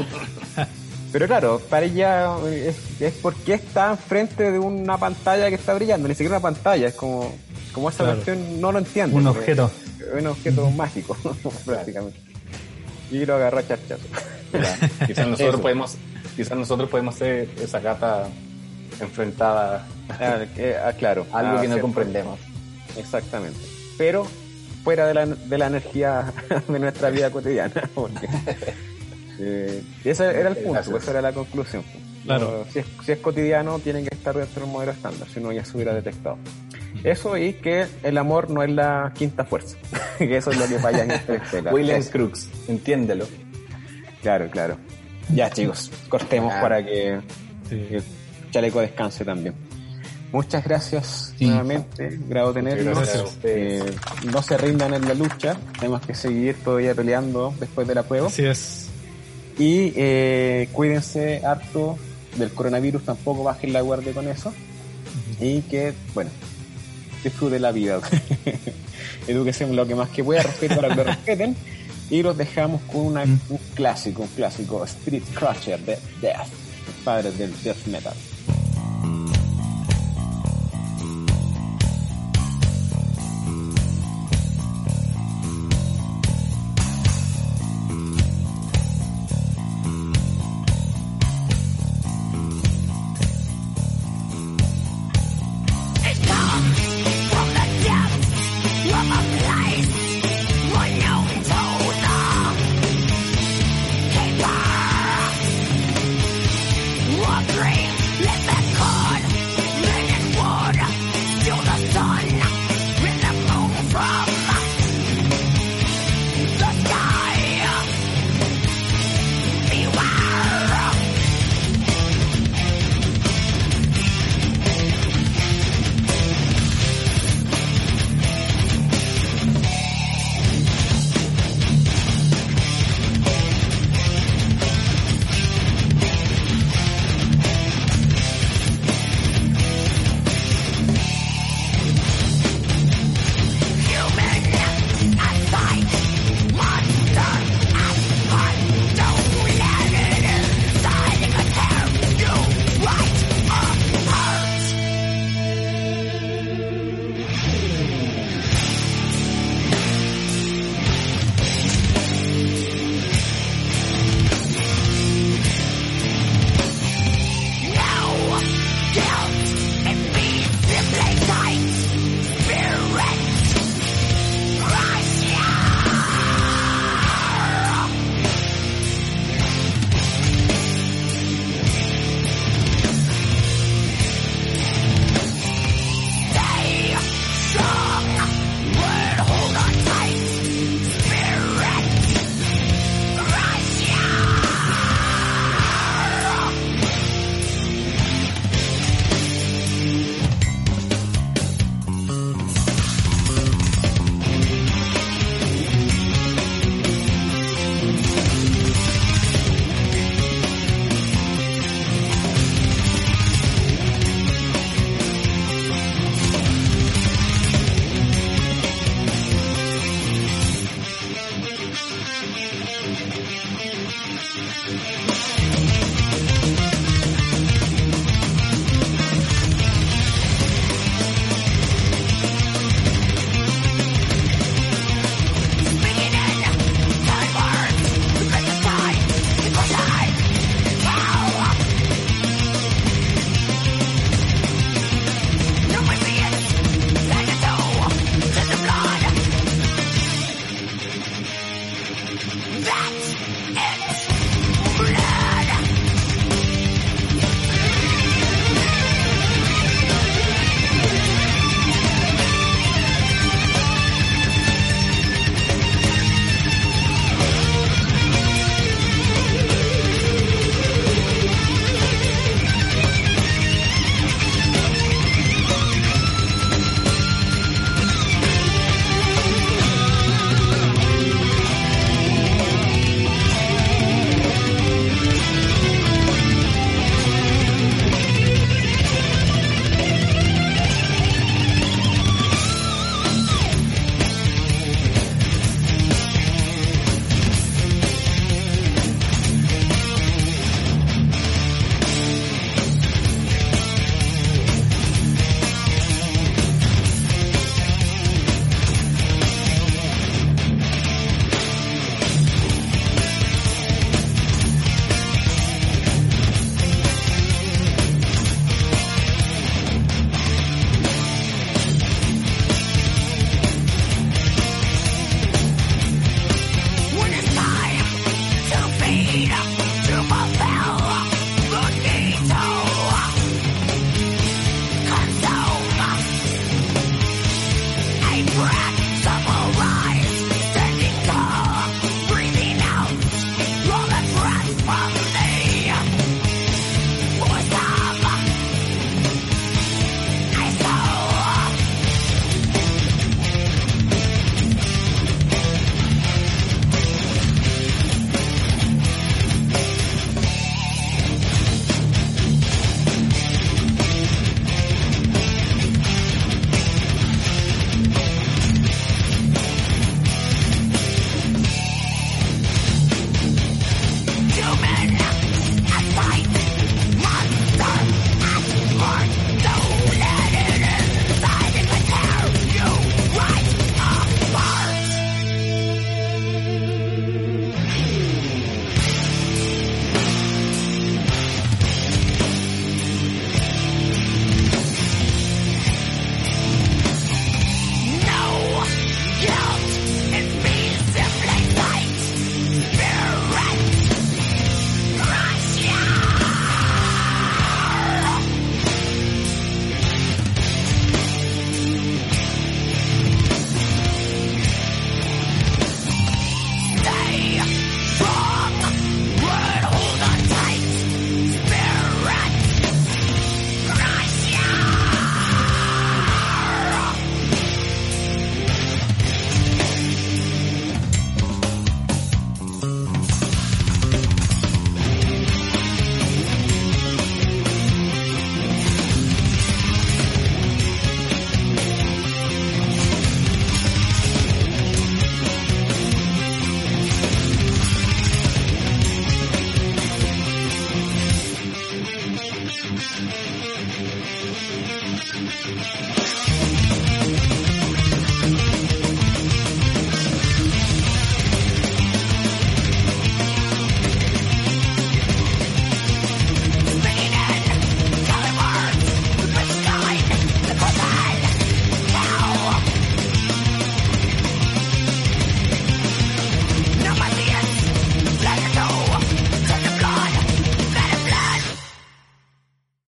Pero claro, para ella es, es porque está enfrente de una pantalla que está brillando, ni siquiera una pantalla, es como, como esa Claro. cuestión no lo entiende. Un objeto. Es un objeto mágico, prácticamente. Y lo agarró a charchazo. Quizás nosotros Eso. podemos, quizás nosotros podemos ser esa gata enfrentada Ah, eh, ah, claro. algo Ah, que no cierto. comprendemos. Exactamente. Pero fuera de la, de la energía de nuestra vida cotidiana. Porque, eh, ese era el punto, pues, esa era la conclusión. Claro. Si, es, si es cotidiano, tiene que estar dentro del modelo estándar, si no ya se hubiera detectado. Eso y que el amor no es la quinta fuerza. que eso es lo que falla en Interstellar. William. Crooks, entiéndelo. Claro, claro. Ya, chicos, cortemos Ah. para que Sí. el chaleco descanse también. Muchas gracias Sí. nuevamente, grado tenerlos. Eh, no se rindan en la lucha, tenemos que seguir todavía peleando después de la prueba. Así es. Y eh, cuídense harto del coronavirus, tampoco bajen la guardia con eso. Y que, bueno, disfruten la vida. Eduquesen lo que más que pueda, respeten para que lo respeten. Y los dejamos con una- un clásico, un clásico, Spirit Crusher de Death, padres del death metal.